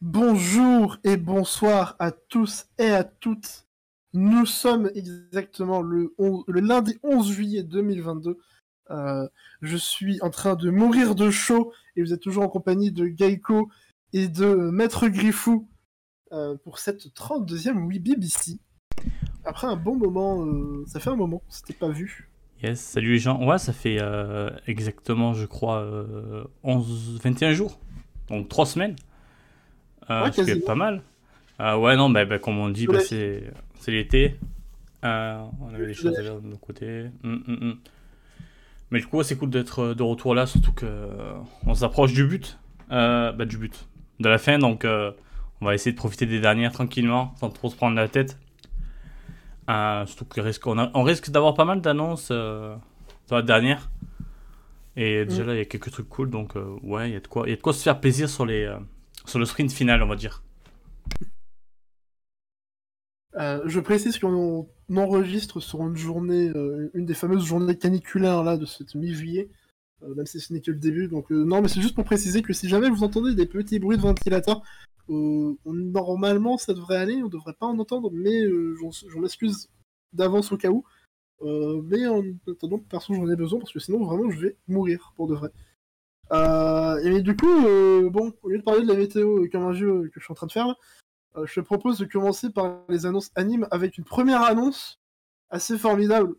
Bonjour et bonsoir à tous et à toutes. Nous sommes exactement le, lundi 11 juillet 2022. Euh, je suis en train de mourir de chaud et vous êtes toujours en compagnie de Geico et de Maître Griffou euh, pour cette 32e Oui BBC. Après un bon moment, euh, ça fait un moment, c'était pas vu. Yes, salut les gens. Ouais, ça fait exactement, je crois, 11, 21 jours. Donc 3 semaines. Euh, ouais, pas mal. Euh, ouais, non, bah, bah, comme on dit, bah, c'est l'été. Euh, on avait des choses à faire de nos côtés. Hum, hum, hum. Mais du coup, c'est cool d'être de retour là, surtout que on s'approche du but. bah, du but. De la fin, donc on va essayer de profiter des dernières tranquillement, sans trop se prendre la tête. surtout qu'on risque, on, risque d'avoir pas mal d'annonces dans la dernière. Et déjà mm. là, il y a quelques trucs cool, donc ouais, il y, a de quoi, y a de quoi se faire plaisir sur les, sur le sprint final, on va dire. Euh, je précise qu'on enregistre sur une journée, euh, une des fameuses journées caniculaires là de cette mi-juillet, euh, même si ce n'est que le début. Donc non, mais c'est juste pour préciser que si jamais vous entendez des petits bruits de ventilateur, normalement ça devrait aller, on devrait pas en entendre, mais j'en m'excuse d'avance au cas où. mais en attendant, perso j'en ai besoin parce que sinon vraiment je vais mourir pour de vrai. Euh, et du coup, euh, bon, au lieu de parler de la météo comme un jeu que je suis en train de faire, euh, je te propose de commencer par les annonces animes avec une première annonce assez formidable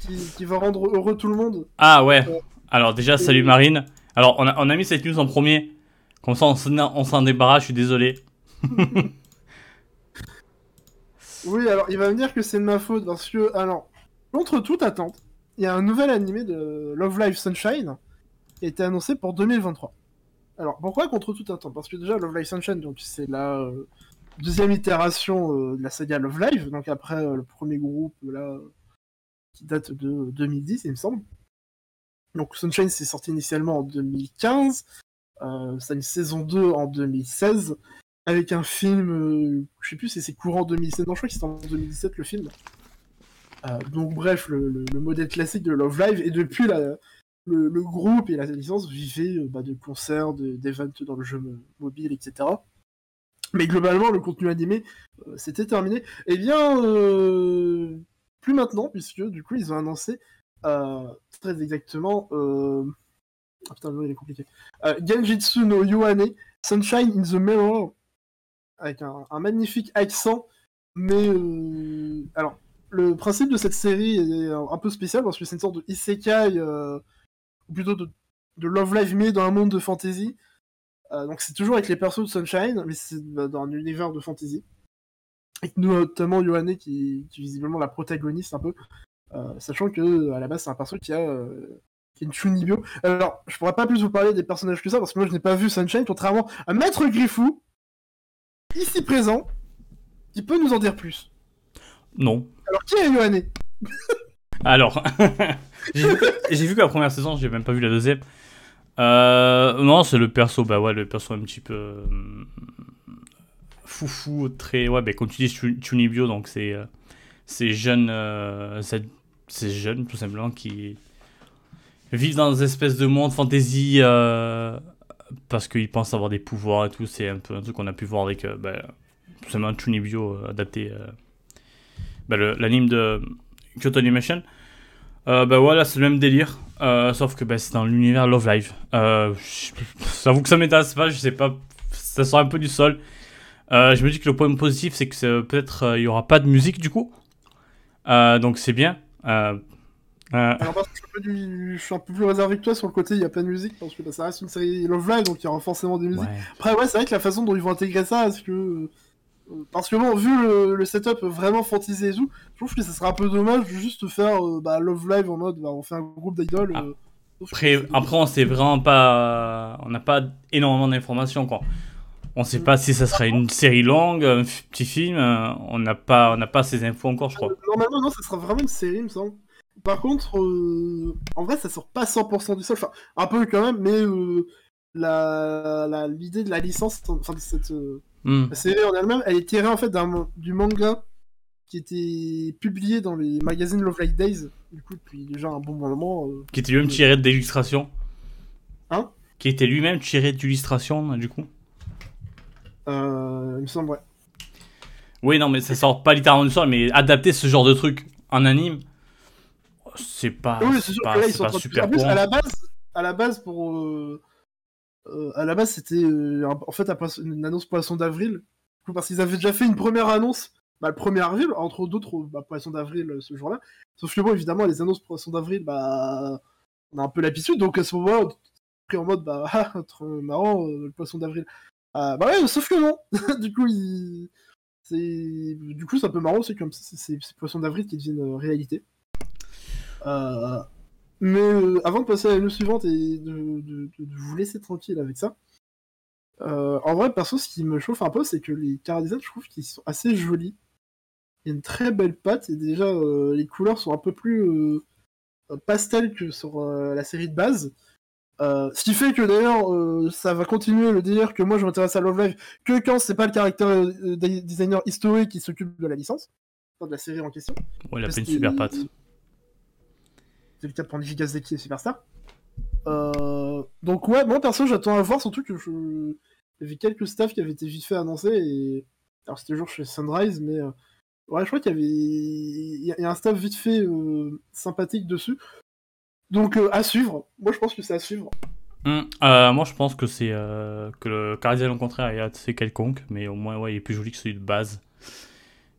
qui, va rendre heureux tout le monde. Ah ouais. Alors déjà, salut Marine. Alors on a, on a, mis cette news en premier. Comme ça, on s'en débarrasse. Je suis désolé. oui, alors il va me dire que c'est de ma faute parce que, alors, contre toute attente, il y a un nouvel animé de Love Live Sunshine été annoncé pour 2023. Alors, pourquoi contre tout un temps Parce que déjà, Love Live Sunshine, donc c'est la euh, deuxième itération euh, de la saga Love Live, donc après euh, le premier groupe là qui date de 2010, il me semble. Donc Sunshine c'est sorti initialement en 2015, c'est une saison 2 en 2016, avec un film, je sais plus si c'est courant 2017, non je crois que c'était en 2017 le film. donc bref, le, le, modèle classique de Love Live, et depuis la, le, groupe et la licence vivaient euh, bah, de concerts, d'événements dans le jeu mobile, etc. Mais globalement, le contenu animé, euh, c'était terminé. Eh bien, euh, plus maintenant, puisque du coup, ils ont annoncé très exactement. Ah putain, il est compliqué. Genjitsu no Yohane, Sunshine in the Mirror, avec un, un magnifique accent, mais alors le principe de cette série est un peu spécial parce que c'est une sorte de isekai ou plutôt de, Love Live mais dans un monde de fantasy. Euh, donc c'est toujours avec les persos de Sunshine, mais c'est dans un univers de fantasy. Avec notamment Yohane qui, qui est visiblement la protagoniste un peu. Euh, sachant que à la base c'est un perso qui a, euh, qui a une Chunibyo. Alors je pourrais pas plus vous parler des personnages que ça parce que moi je n'ai pas vu Sunshine, contrairement à Maître Griffou, ici présent, qui peut nous en dire plus. Non. Alors qui est Yohane? Alors, j'ai vu, que la première saison, j'ai même pas vu la deuxième. Euh, non, c'est le perso, bah ouais, le perso un petit peu euh, foufou, très, ouais, bah, comme tu dis, Chunibyo, donc c'est euh, ces jeunes, ces jeunes tout simplement qui vivent dans des espèces de monde fantasy parce qu'ils pensent avoir des pouvoirs et tout. C'est un peu un truc qu'on a pu voir avec, bah, tout simplement Chunibyo adapté, bah, l'anime de Kyoto Animation. Euh, bah voilà, c'est le même délire, euh, sauf que bah, c'est dans l'univers Love Live. Euh, J'avoue que ça m'intéresse pas, je sais pas, ça sort un peu du sol. Euh, je me dis que le point positif, c'est que peut-être euh, il y aura pas de musique du coup, donc c'est bien. Alors, je, suis un peu plus réservé que toi sur le côté, il y a pas de musique, parce que bah, ça reste une série Love Live, donc il y aura forcément des musiques. Après, ouais, c'est vrai que la façon dont ils vont intégrer ça, est-ce que parce que bon, vu le, setup vraiment fantasy et tout, je trouve que ça serait un peu dommage de juste faire euh, bah, Love Live en mode bah, on fait un groupe d'idoles. Euh, après, après, on sait vraiment pas. On n'a pas énormément d'informations quoi. On sait pas si ça serait une série longue, un petit film. Euh, on n'a pas, on n'a pas ces infos encore, je crois. Normalement, non, ça sera vraiment une série, il me semble. Par contre, en vrai, ça sort pas 100% du sol. Enfin, un peu quand même, mais la l'idée de la licence, enfin de cette Hmm. La série en elle-même, elle est tirée en fait du manga qui était publié dans les magazines Love Light Days, du coup, depuis déjà un bon moment. Euh, qui était lui-même tiré d'illustration Hein? Qui était lui-même tiré d'illustration, du coup Euh, il me semble, ouais. Oui, non, mais ça sort pas littéralement du sol, mais adapter ce genre de truc en anime, c'est pas, oui, c'est pas, pas super en plus, à la base, à la base pour euh, euh, à la base c'était en fait une annonce poisson d'avril. Parce qu'ils avaient déjà fait une première annonce bah, le 1er avril entre d'autres bah, poisson d'avril ce jour-là. Sauf que bon évidemment les annonces poisson d'avril bah on a un peu l'habitude. Donc à ce moment pris en mode bah ah, trop marrant le poisson d'avril. Bah ouais sauf que non. Du coup il du coup c'est un peu marrant c'est comme c'est poisson d'avril qui deviennent réalité. Euh, mais euh, avant de passer à la news suivante et de, vous laisser tranquille avec ça, euh, en vrai, perso, ce qui me chauffe un peu, c'est que les design, je trouve qu'ils sont assez jolis. Il y a une très belle patte, et déjà, les couleurs sont un peu plus pastel que sur la série de base. ce qui fait que d'ailleurs, ça va continuer le délire que moi je m'intéresse à Love Live que quand c'est pas le caractère designer historique qui s'occupe de la licence, de la série en question. Ouais, il a fait une super patte c'est le cas pour Nijigaseki et Superstar. Euh, donc ouais, moi perso j'attends à voir, surtout que je... il y avait quelques staffs qui avaient été vite fait annoncés, et... alors c'était toujours chez Sunrise, mais euh, ouais, je crois qu'il y avait il y a un staff vite fait euh, sympathique dessus. Donc à suivre, moi je pense que c'est à suivre. Hum, moi je pense que c'est que le Cardinal au contraire est assez quelconque, mais au moins ouais, il est plus joli que celui de base.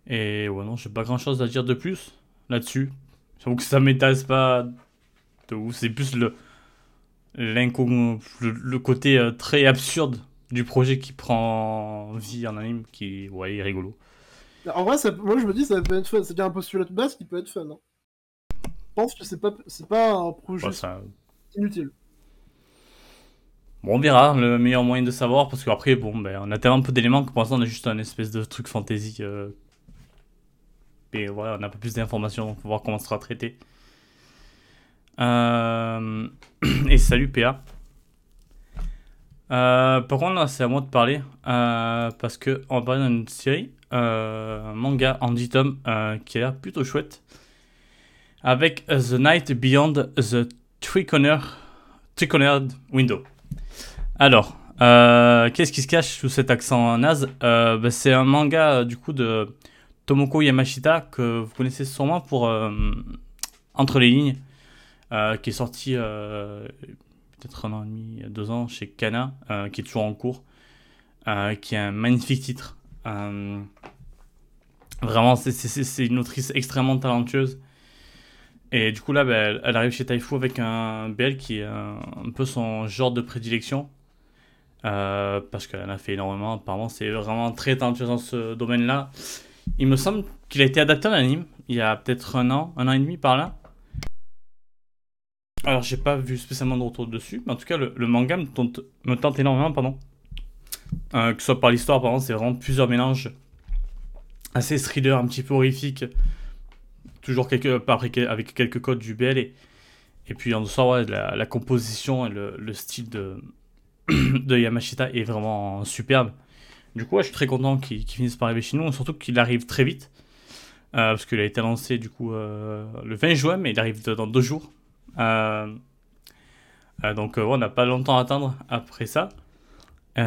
Et ouais non, j'ai pas grand chose à dire de plus là-dessus. J'avoue que ça m'intéresse pas de ouf. C'est plus le, le, côté euh, très absurde du projet qui prend vie en anime qui ouais, est rigolo. En vrai, moi je me dis ça peut être fun. C'est un postulat de base qui peut être fun. Hein. Je pense que c'est pas, c'est pas un projet inutile. Bon, on verra le meilleur moyen de savoir parce qu'après, bon, ben, on a tellement peu d'éléments que pour l'instant on a juste un espèce de truc fantasy euh, et voilà, on a un peu plus d'informations pour voir comment ça sera traité. Euh, et salut PA. Euh, par contre, c'est à moi de parler? Euh, parce que on va parler d'une série, un manga en 10 tomes qui a l'air plutôt chouette avec The Night Beyond the Tricorner, Tricornered Window. Alors, qu'est-ce qui se cache sous cet accent naze? Bah, C'est un manga du coup de Tomoko Yamashita, que vous connaissez sûrement pour euh, Entre les lignes, euh, qui est sorti euh, peut-être un an et demi, deux ans chez Kana, qui est toujours en cours, qui est un magnifique titre. vraiment, c'est une autrice extrêmement talentueuse. Et du coup, là, ben, elle, arrive chez Taifu avec un BL qui est un, peu son genre de prédilection. parce qu'elle a fait énormément, apparemment, c'est vraiment très talentueuse dans ce domaine-là. Il me semble qu'il a été adapté en anime il y a peut-être un an, un an et demi par là. Alors j'ai pas vu spécialement de retour dessus, mais en tout cas le, manga me tente, me tente, énormément, pardon. Euh, que ce soit par l'histoire, par exemple, c'est vraiment plusieurs mélanges assez thriller, un petit peu horrifique, toujours quelques, avec quelques codes du BL et, puis en dessous, la, composition et le, le style de Yamashita est vraiment superbe. Du coup, je suis très content qu'il finisse par arriver chez nous, surtout qu'il arrive très vite. Euh, parce qu'il a été lancé du coup euh, le 20 juin, mais il arrive dans deux jours. Euh, donc on n'a pas longtemps à attendre après ça. c'est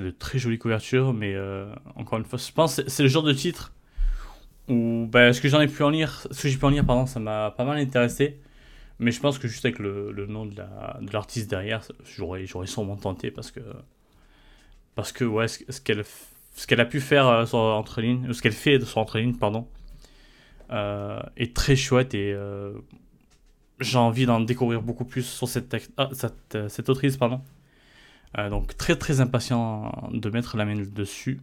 de très jolies couvertures, mais encore une fois, je pense que c'est le genre de titre où ben, ce que j'en ai pu en lire, ce que j'ai pu en lire, pardon, ça m'a pas mal intéressé. Mais je pense que juste avec le, nom de l'artiste de derrière, j'aurais sûrement tenté parce que parce que ouais, ce, qu'elle ce qu'elle a pu faire euh, sur entre lignes, ce qu'elle fait sur entre lignes, pardon, euh, est très chouette et euh, j'ai envie d'en découvrir beaucoup plus sur cette, ah, cette, cette, autrice, pardon. donc très très impatient de mettre la main dessus.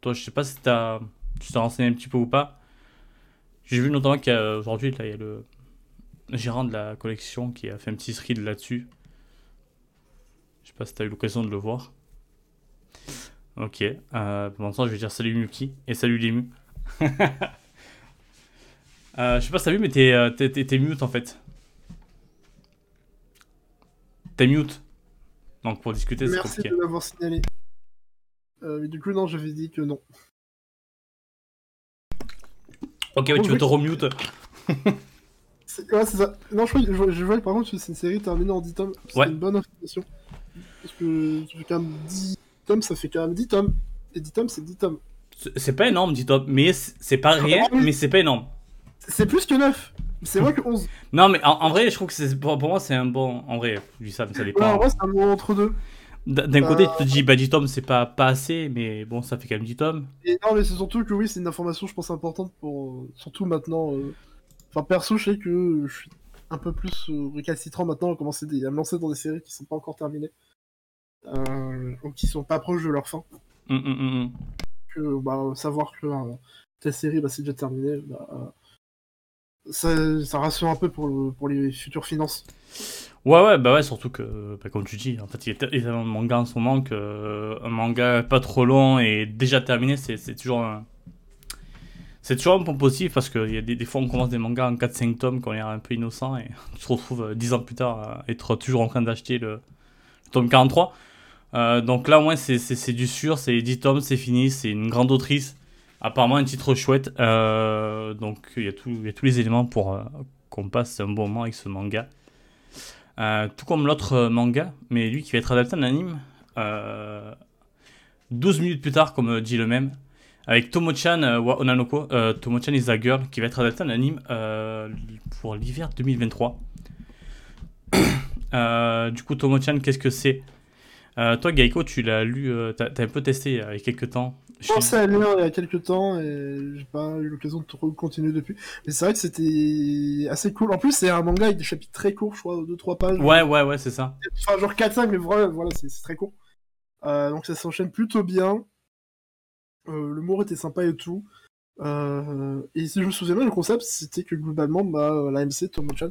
toi, je sais pas si as, tu t'es renseigné un petit peu ou pas. J'ai vu notamment qu'aujourd'hui, il y a le gérant de la collection qui a fait un petit thread là-dessus. Je sais pas si tu as eu l'occasion de le voir. Ok. Euh, pour l'instant, je vais dire salut Muki et salut Limu. euh, je sais pas si t'as vu, mais t'es, euh, t'es, mute en fait. T'es mute. Donc pour discuter, c'est compliqué. Merci de m'avoir signalé. Euh, mais du coup, non, j'avais dit que non. Ok, ouais, tu veux te remute. Ouais, c'est ça. Non, je, crois, je, vois par contre que c'est une série terminée en 10 tomes. C'est une bonne information. Parce que ça fait quand même 10 tomes, ça fait quand même 10 tomes. Et 10 tomes, c'est 10 tomes. C'est pas énorme, 10 tomes, mais c'est pas rien, mais c'est pas énorme. C'est plus que 9. C'est moins que 11. non, mais en, vrai, je trouve que pour, pour moi, c'est un bon. En vrai, je dis ça, mais ça dépend. Ouais, en vrai, c'est un bon entre deux. D'un côté, tu te dis, bah 10 tomes, c'est pas, pas assez, mais bon, ça fait quand même 10 tomes. Et non, mais c'est surtout que oui, c'est une information, je pense, importante pour. Surtout maintenant. Euh, enfin, perso, je sais que je suis un peu plus euh, récalcitrant maintenant à commencer à me lancer dans des séries qui sont pas encore terminées. Euh, ou qui sont pas proches de leur fin. Hum, hum, que, bah, savoir que ta série, bah, c'est déjà terminé, bah, ça, ça, rassure un peu pour, pour les futures finances. Ouais, ouais, bah ouais, surtout que, bah, comme tu dis, en fait, il y a tellement de mangas en ce moment qu'un euh, manga pas trop long et déjà terminé, c'est toujours un. C'est toujours un point positif parce que y a des, des, fois on commence des mangas en 4-5 tomes quand on est un peu innocent et tu te retrouves 10 euh, ans plus tard à être toujours en train d'acheter le, tome 43. Euh, donc là au moins c'est du sûr, c'est 10 tomes, c'est fini, c'est une grande autrice. Apparemment un titre chouette. donc il y, a y a tous les éléments pour qu'on passe un bon moment avec ce manga. Euh, tout comme l'autre euh, manga, mais lui qui va être adapté en anime. 12 euh, minutes plus tard, comme dit le même, avec Tomo-chan Onanoko, Tomo-chan is a girl, qui va être adapté en anime pour l'hiver 2023. du coup, Tomo-chan, qu'est-ce que c'est? Toi, Gaiko, tu l'as lu, t'as as un peu testé il y a quelques temps. Je pensais à lire il y a quelques temps et j'ai pas eu l'occasion de continuer depuis. Mais c'est vrai que c'était assez cool. En plus, c'est un manga avec des chapitres très courts, je crois, 2-3 pages. Ouais, ouais, ouais, c'est ça. Enfin, genre 4-5, mais voilà, voilà c'est très court. Euh, donc ça s'enchaîne plutôt bien. Euh, L'humour était sympa et tout. Euh, et si je me souviens bien, le concept, c'était que globalement, bah, la MC, Tomo-chan,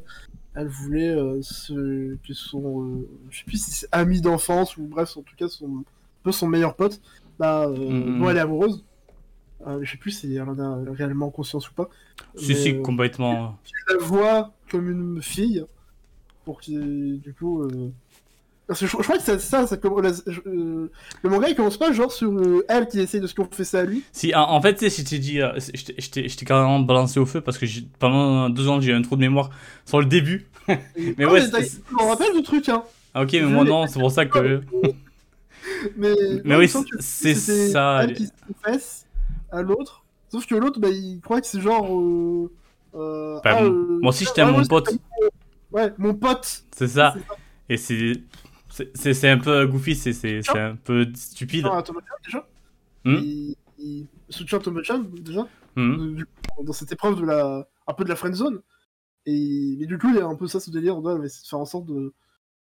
elle voulait ce... que son. je sais plus si c'est ami d'enfance ou bref, en tout cas, son... un peu son meilleur pote bah, euh, mm-hmm. elle est amoureuse. Euh, je sais plus si elle en a réellement conscience ou pas. Si, si, euh, complètement. Tu la vois comme une fille, pour qu'il du coup. Parce que je, crois que c'est ça, ça le manga il commence pas genre sur elle qui essaye de se confesser à lui. Si, en, fait, tu sais, je t'ai dit, je t'ai carrément balancé au feu parce que pendant deux ans j'ai eu un trou de mémoire sur le début. mais ouais, je me rappelle du truc, hein. Ah, ok, mais moi non, c'est pour ça que mais, mais oui, c'est ça. Elle qui se confesse à l'autre. Sauf que l'autre, bah, il croit que c'est genre. Euh, euh, bah, ah, euh, moi aussi, j'étais à mon pote. Ouais, mon pote. C'est ça. Et c'est. C'est un peu goofy, c'est un peu stupide. Déjà hmm il, il déjà hmm dans cette épreuve de la un peu de la friend zone et mais du coup il y a un peu ça ce délire on doit de faire en sorte de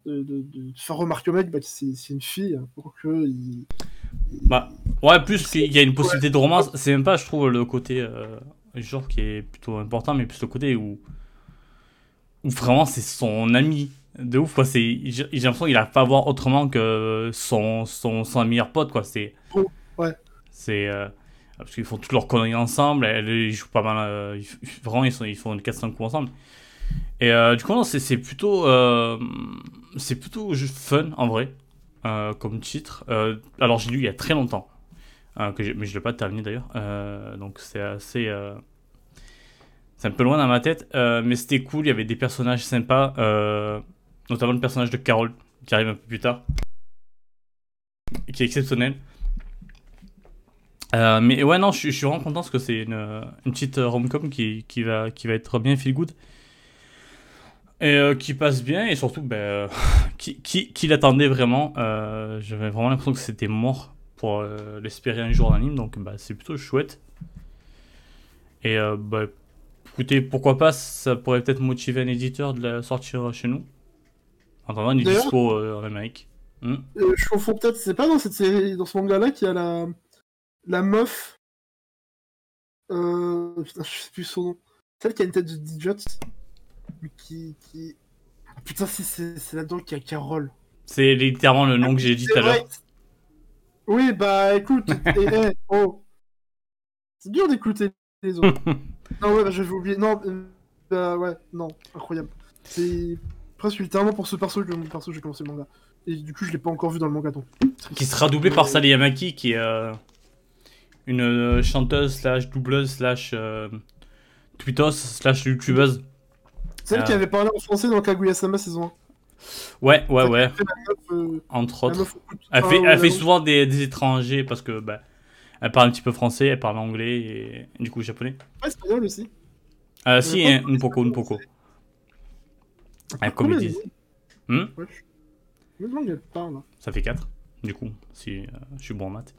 de, faire remarquer au mec bah, que c'est une fille pour que il, bah ouais plus qu'il y a une possibilité de romance c'est même pas je trouve le côté euh, genre qui est plutôt important mais plus le côté où où vraiment c'est son ami de ouf quoi c'est j'ai l'impression qu'il a pas à voir autrement que son son, son meilleur pote quoi c'est ouais c'est euh, parce qu'ils font toutes leurs conneries ensemble elle, ils jouent pas mal euh, vraiment ils, sont, ils font une 4-5 coups ensemble et euh, du coup, c'est plutôt, c'est plutôt fun en vrai, comme titre. alors, j'ai lu il y a très longtemps, que mais je l'ai pas terminé d'ailleurs. donc, c'est assez. C'est un peu loin dans ma tête, mais c'était cool. Il y avait des personnages sympas, notamment le personnage de Carol qui arrive un peu plus tard, qui est exceptionnel. mais ouais, non, je, suis vraiment content parce que c'est une, petite rom-com qui, va, qui va être bien feel good et euh, qui passe bien et surtout ben, euh, qui, qui, l'attendait vraiment. Euh, j'avais vraiment l'impression que c'était mort pour l'espérer un jour en anime, donc bah, c'est plutôt chouette. Et bah, écoutez, pourquoi pas, ça pourrait peut-être motiver un éditeur de la sortir chez nous. En attendant, il est dispo en Amérique. Hmm. je confonds peut-être, c'est pas dans cette série, dans ce manga-là qu'il y a la, la meuf. Euh... Putain, je sais plus son nom. Celle qui a une tête d'idiot qui. qui... Ah, putain, c'est là-dedans qu'il y a Carole. C'est littéralement le nom que j'ai dit tout à l'heure. Oui, bah écoute, eh, oh. C'est dur d'écouter les autres. non, ouais, bah, je vais oublier. Non, euh, bah ouais, non, incroyable. C'est presque littéralement pour ce perso que, perso, j'ai commencé le manga. Et du coup, je l'ai pas encore vu dans le manga donc. Qui sera doublé par Sally Yamaki, qui est euh, une euh, chanteuse slash doubleuse slash tweetos slash youtubeuse. Celle qui avait parlé en français dans Kaguya-sama saison Ouais, ouais, ouais. Entre autres. Elle fait, elle fait souvent des, des, étrangers parce que bah, elle parle un petit peu français, elle parle anglais et, du coup japonais. Ouais, espagnol aussi. Euh, si, un poco, un poco. Un comédie. Hmm ouais. Ça fait 4, du coup, si euh, je suis bon en maths.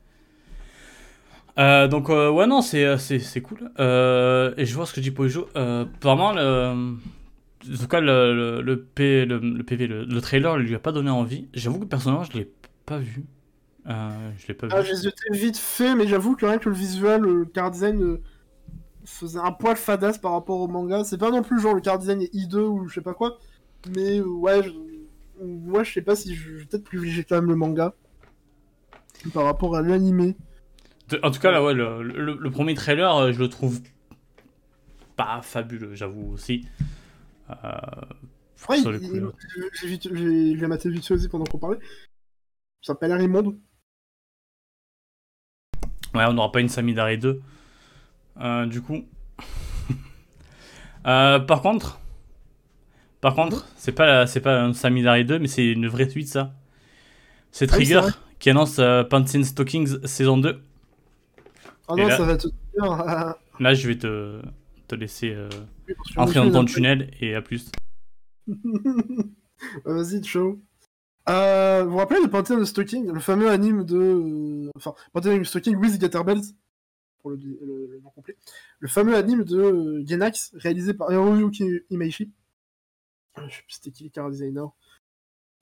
Euh, donc, euh, ouais, non, c'est, c'est, cool. et je vois ce que dit Pojo. apparemment, le, en tout cas, le, le, P, le, PV, le, trailer, lui a pas donné envie. J'avoue que personnellement, je l'ai pas vu. Je l'ai pas ah, vu. J'ai vite fait, mais j'avoue que rien que le visuel, le car design faisait un poil fadasse par rapport au manga. C'est pas non plus genre le car design est hideux ou je sais pas quoi. Mais ouais, moi je sais pas si je vais peut-être privilégier quand même le manga par rapport à l'animé. En tout cas, là, ouais, le, le, premier trailer, euh, je le trouve pas fabuleux, j'avoue aussi. Euh, ouais, j'ai maté vite aussi pendant qu'on parlait. Ça s'appelle l'air immonde. Ouais, on n'aura pas une Samidare 2. Euh, du coup. euh, par contre, par contre, c'est pas, c'est pas un Samidari 2, mais c'est une vraie suite, ça. C'est ah Trigger qui annonce euh, Pantin Stockings saison 2. Ah non, ça va te Là, je vais te, te laisser euh, entrer dans ton tunnel et à plus. Vas-y, show. Euh, vous vous rappelez de Pantheon Stocking, le fameux anime de. Euh, enfin, Pantheon Stocking with Bells pour le, le, nom complet. Le fameux anime de Genax, réalisé par Hiroyuki Imaishi. Je sais plus c'était qui les car designer.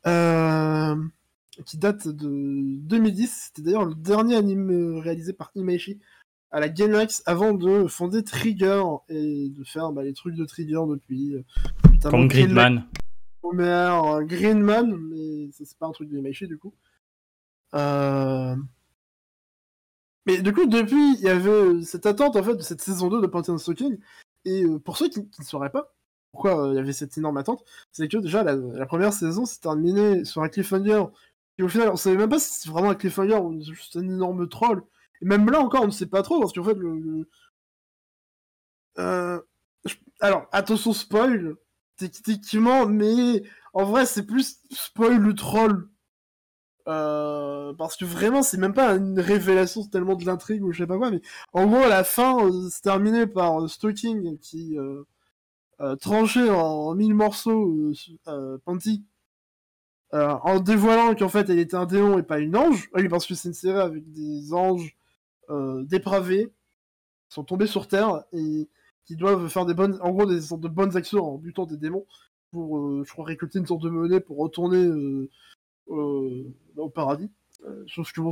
Euh, qui date de 2010. C'était d'ailleurs le dernier anime réalisé par Imaishi à la Gainax avant de fonder Trigger et de faire bah, les trucs de Trigger depuis. Euh, Comme Greenman. Homer, Greenman, mais c'est pas un truc d'Imaishi du coup. Euh... Mais du coup, depuis, il y avait cette attente en fait de cette saison 2 de Pantheon Stocking. Et euh, pour ceux qui ne sauraient pas, pourquoi euh, il y avait cette énorme attente, c'est que déjà la, première saison s'est terminée sur un cliffhanger. Et au final, on savait même pas si c'est vraiment un cliffhanger ou juste un énorme troll. Et même là encore, on ne sait pas trop, parce qu'en fait, le. Euh, alors, attention, spoil, techniquement, mais en vrai, c'est plus spoil le troll. Euh, parce que vraiment, c'est même pas une révélation tellement de l'intrigue ou je sais pas quoi, mais en gros, à la fin, c'est terminé par Stalking qui euh, tranché en mille morceaux euh, euh, Panty, en dévoilant qu'en fait elle était un démon et pas une ange. Oui, parce que c'est une série avec des anges dépravés qui sont tombés sur Terre et qui doivent faire des bonnes, en gros des sortes de bonnes actions en butant des démons pour, je crois, récolter une sorte de monnaie pour retourner au paradis. sauf que bon,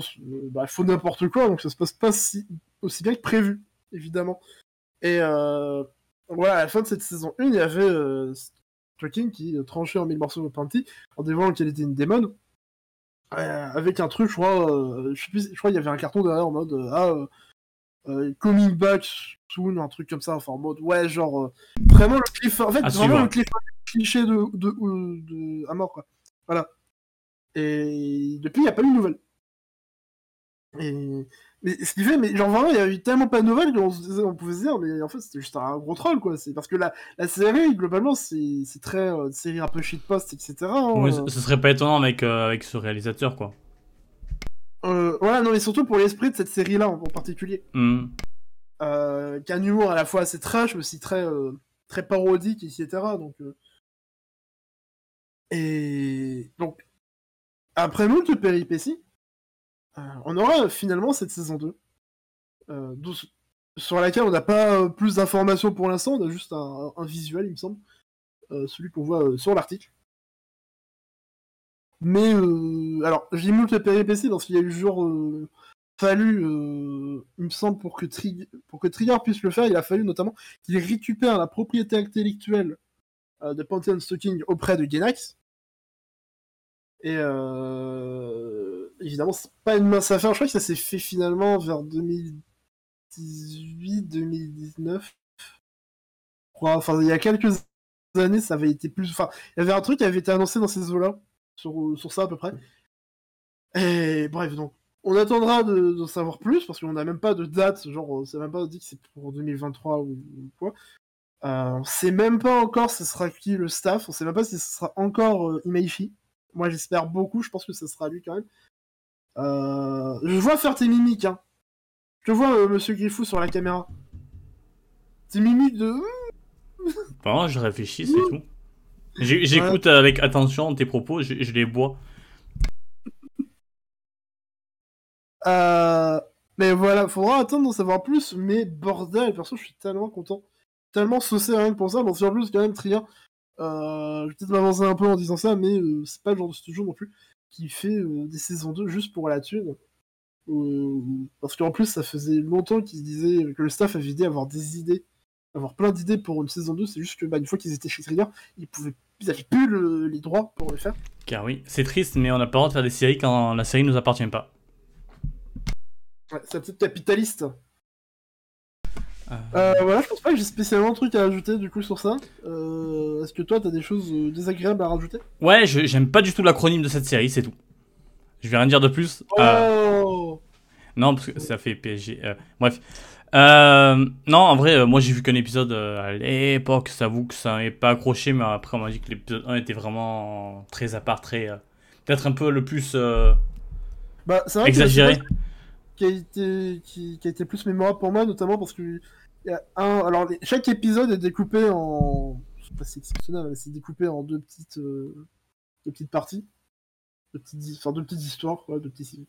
bah, il faut n'importe quoi, donc ça se passe pas si, aussi bien que prévu, évidemment. Et voilà, à la fin de cette saison 1, il y avait euh, qui euh, tranchait en mille morceaux au Panty en dévoilant qu'elle était une démon. Euh, avec un truc, je crois, euh, je je crois qu'il y avait un carton derrière en mode Ah, coming back soon, un truc comme ça, enfin en mode ouais, genre vraiment le cliff, en fait, vraiment le cliff cliché de, de, de, à mort quoi. Voilà. Et depuis, il n'y a pas eu de nouvelles. Et mais ce qui fait, mais genre vraiment, il y a eu tellement pas de nouvelles qu'on on pouvait se dire, mais en fait, c'était juste un gros troll, quoi. C'est parce que la, la série, globalement, c'est très euh, série un peu shitpost, etc. Hein, oui, ce serait pas étonnant avec, euh, avec ce réalisateur, quoi. Euh, voilà, non, mais surtout pour l'esprit de cette série-là en, particulier. Mm. Euh, Qu'un humour à la fois assez trash, mais aussi très, euh, très parodique, etc. Donc, Et donc, après de péripéties, on aura finalement cette saison 2, euh, sur laquelle on n'a pas plus d'informations pour l'instant, on a juste un, visuel, il me semble, celui qu'on voit sur l'article. Mais, alors, j'ai le péripéties parce qu'il y a eu genre fallu, il me semble, pour que, pour que Trigger puisse le faire, il a fallu notamment qu'il récupère la propriété intellectuelle de Pantheon Stocking auprès de Genax. Et évidemment, c'est pas une mince affaire. Je crois que ça s'est fait finalement vers 2018-2019. Enfin, il y a quelques années, ça avait été plus. Enfin, il y avait un truc qui avait été annoncé dans ces eaux-là, sur, sur ça à peu près. Et bref, donc, on attendra de, savoir plus, parce qu'on n'a même pas de date, genre, c'est même pas dit que c'est pour 2023 ou, quoi. on sait même pas encore ce sera qui le staff, on sait même pas si ce sera encore Imaishi. Moi j'espère beaucoup, je pense que ce sera lui quand même. je vois faire tes mimiques, hein. Je vois Monsieur Griffou sur la caméra. Tes mimiques de... Bon, je réfléchis, c'est tout. J'écoute avec attention tes propos, je, je les bois. Euh, mais voilà, faudra attendre d'en savoir plus. Mais bordel, perso, je suis tellement content. Tellement saucé rien que pour ça. Si en plus, quand même, Trian, euh, je vais peut-être m'avancer un peu en disant ça, mais euh, c'est pas le genre de studio non plus qui fait des saisons 2 juste pour la thune. parce qu'en plus, ça faisait longtemps qu'ils disaient que le staff avait dit avoir des idées, avoir plein d'idées pour une saison 2. C'est juste que, bah, une fois qu'ils étaient chez Trigger, ils pouvaient ils avaient plus les droits pour le faire. Car oui, c'est triste, mais on n'a pas le droit de faire des séries quand la série ne nous appartient pas. Ouais, c'est peut-être capitaliste. Euh... Euh, voilà, je pense pas que j'ai spécialement un truc à ajouter du coup sur ça. Euh, est-ce que toi t'as des choses euh, désagréables à rajouter? Ouais, j'aime pas du tout l'acronyme de cette série, c'est tout. Je vais rien dire de plus. Oh non, parce que ça fait PSG. bref. Non, en vrai, moi j'ai vu qu'un épisode à l'époque, ça avoue que ça n'avait pas accroché, mais après on m'a dit que l'épisode 1 était vraiment très à part, très. Peut-être un peu le plus. Bah, exagéré qui a été, qui, a été plus mémorable pour moi, notamment parce que y a un, alors chaque épisode est découpé en, je sais pas si c'est exceptionnel, mais c'est découpé en deux petites, euh, deux petites parties, deux petites, enfin deux petites histoires, quoi, deux petits.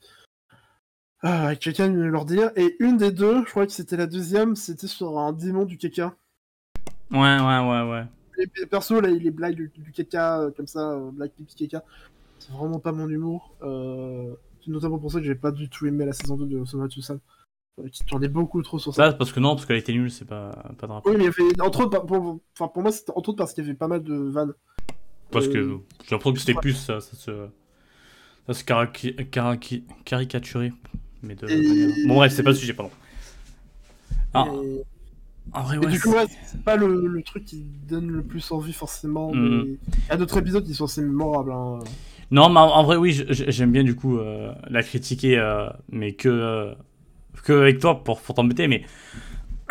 Ah, avec chacun leur dire. Et une des deux, je crois que c'était la deuxième, c'était sur un démon du caca. Ouais, ouais, ouais, ouais. Et perso, là, les blagues du, du caca, euh, comme ça, euh, blague pipi caca, c'est vraiment pas mon humour. Euh... C'est notamment pour ça que j'ai pas du tout aimé la saison 2 de Sonatu San. Qui tournait beaucoup trop sur ça. ça parce que non, parce qu'elle était nulle, c'est pas, pas rapport. Oui, mais il y avait, entre autres, pour, enfin, pour moi, c'était entre autres parce qu'il y avait pas mal de vannes. Parce que j'ai l'impression que c'était plus ça, ça se, ça se caricaturer. Mais de Bon, bref, c'est pas le sujet, pardon. Ah. En vrai, ouais, du coup, ouais, c'est pas le, le, truc qui donne le plus envie forcément. Mm. Il y a d'autres épisodes qui sont assez mémorables. Hein. Non, mais en vrai, oui, j'aime bien du coup euh, la critiquer, euh, mais que, euh, que avec toi pour, pour t'embêter. Mais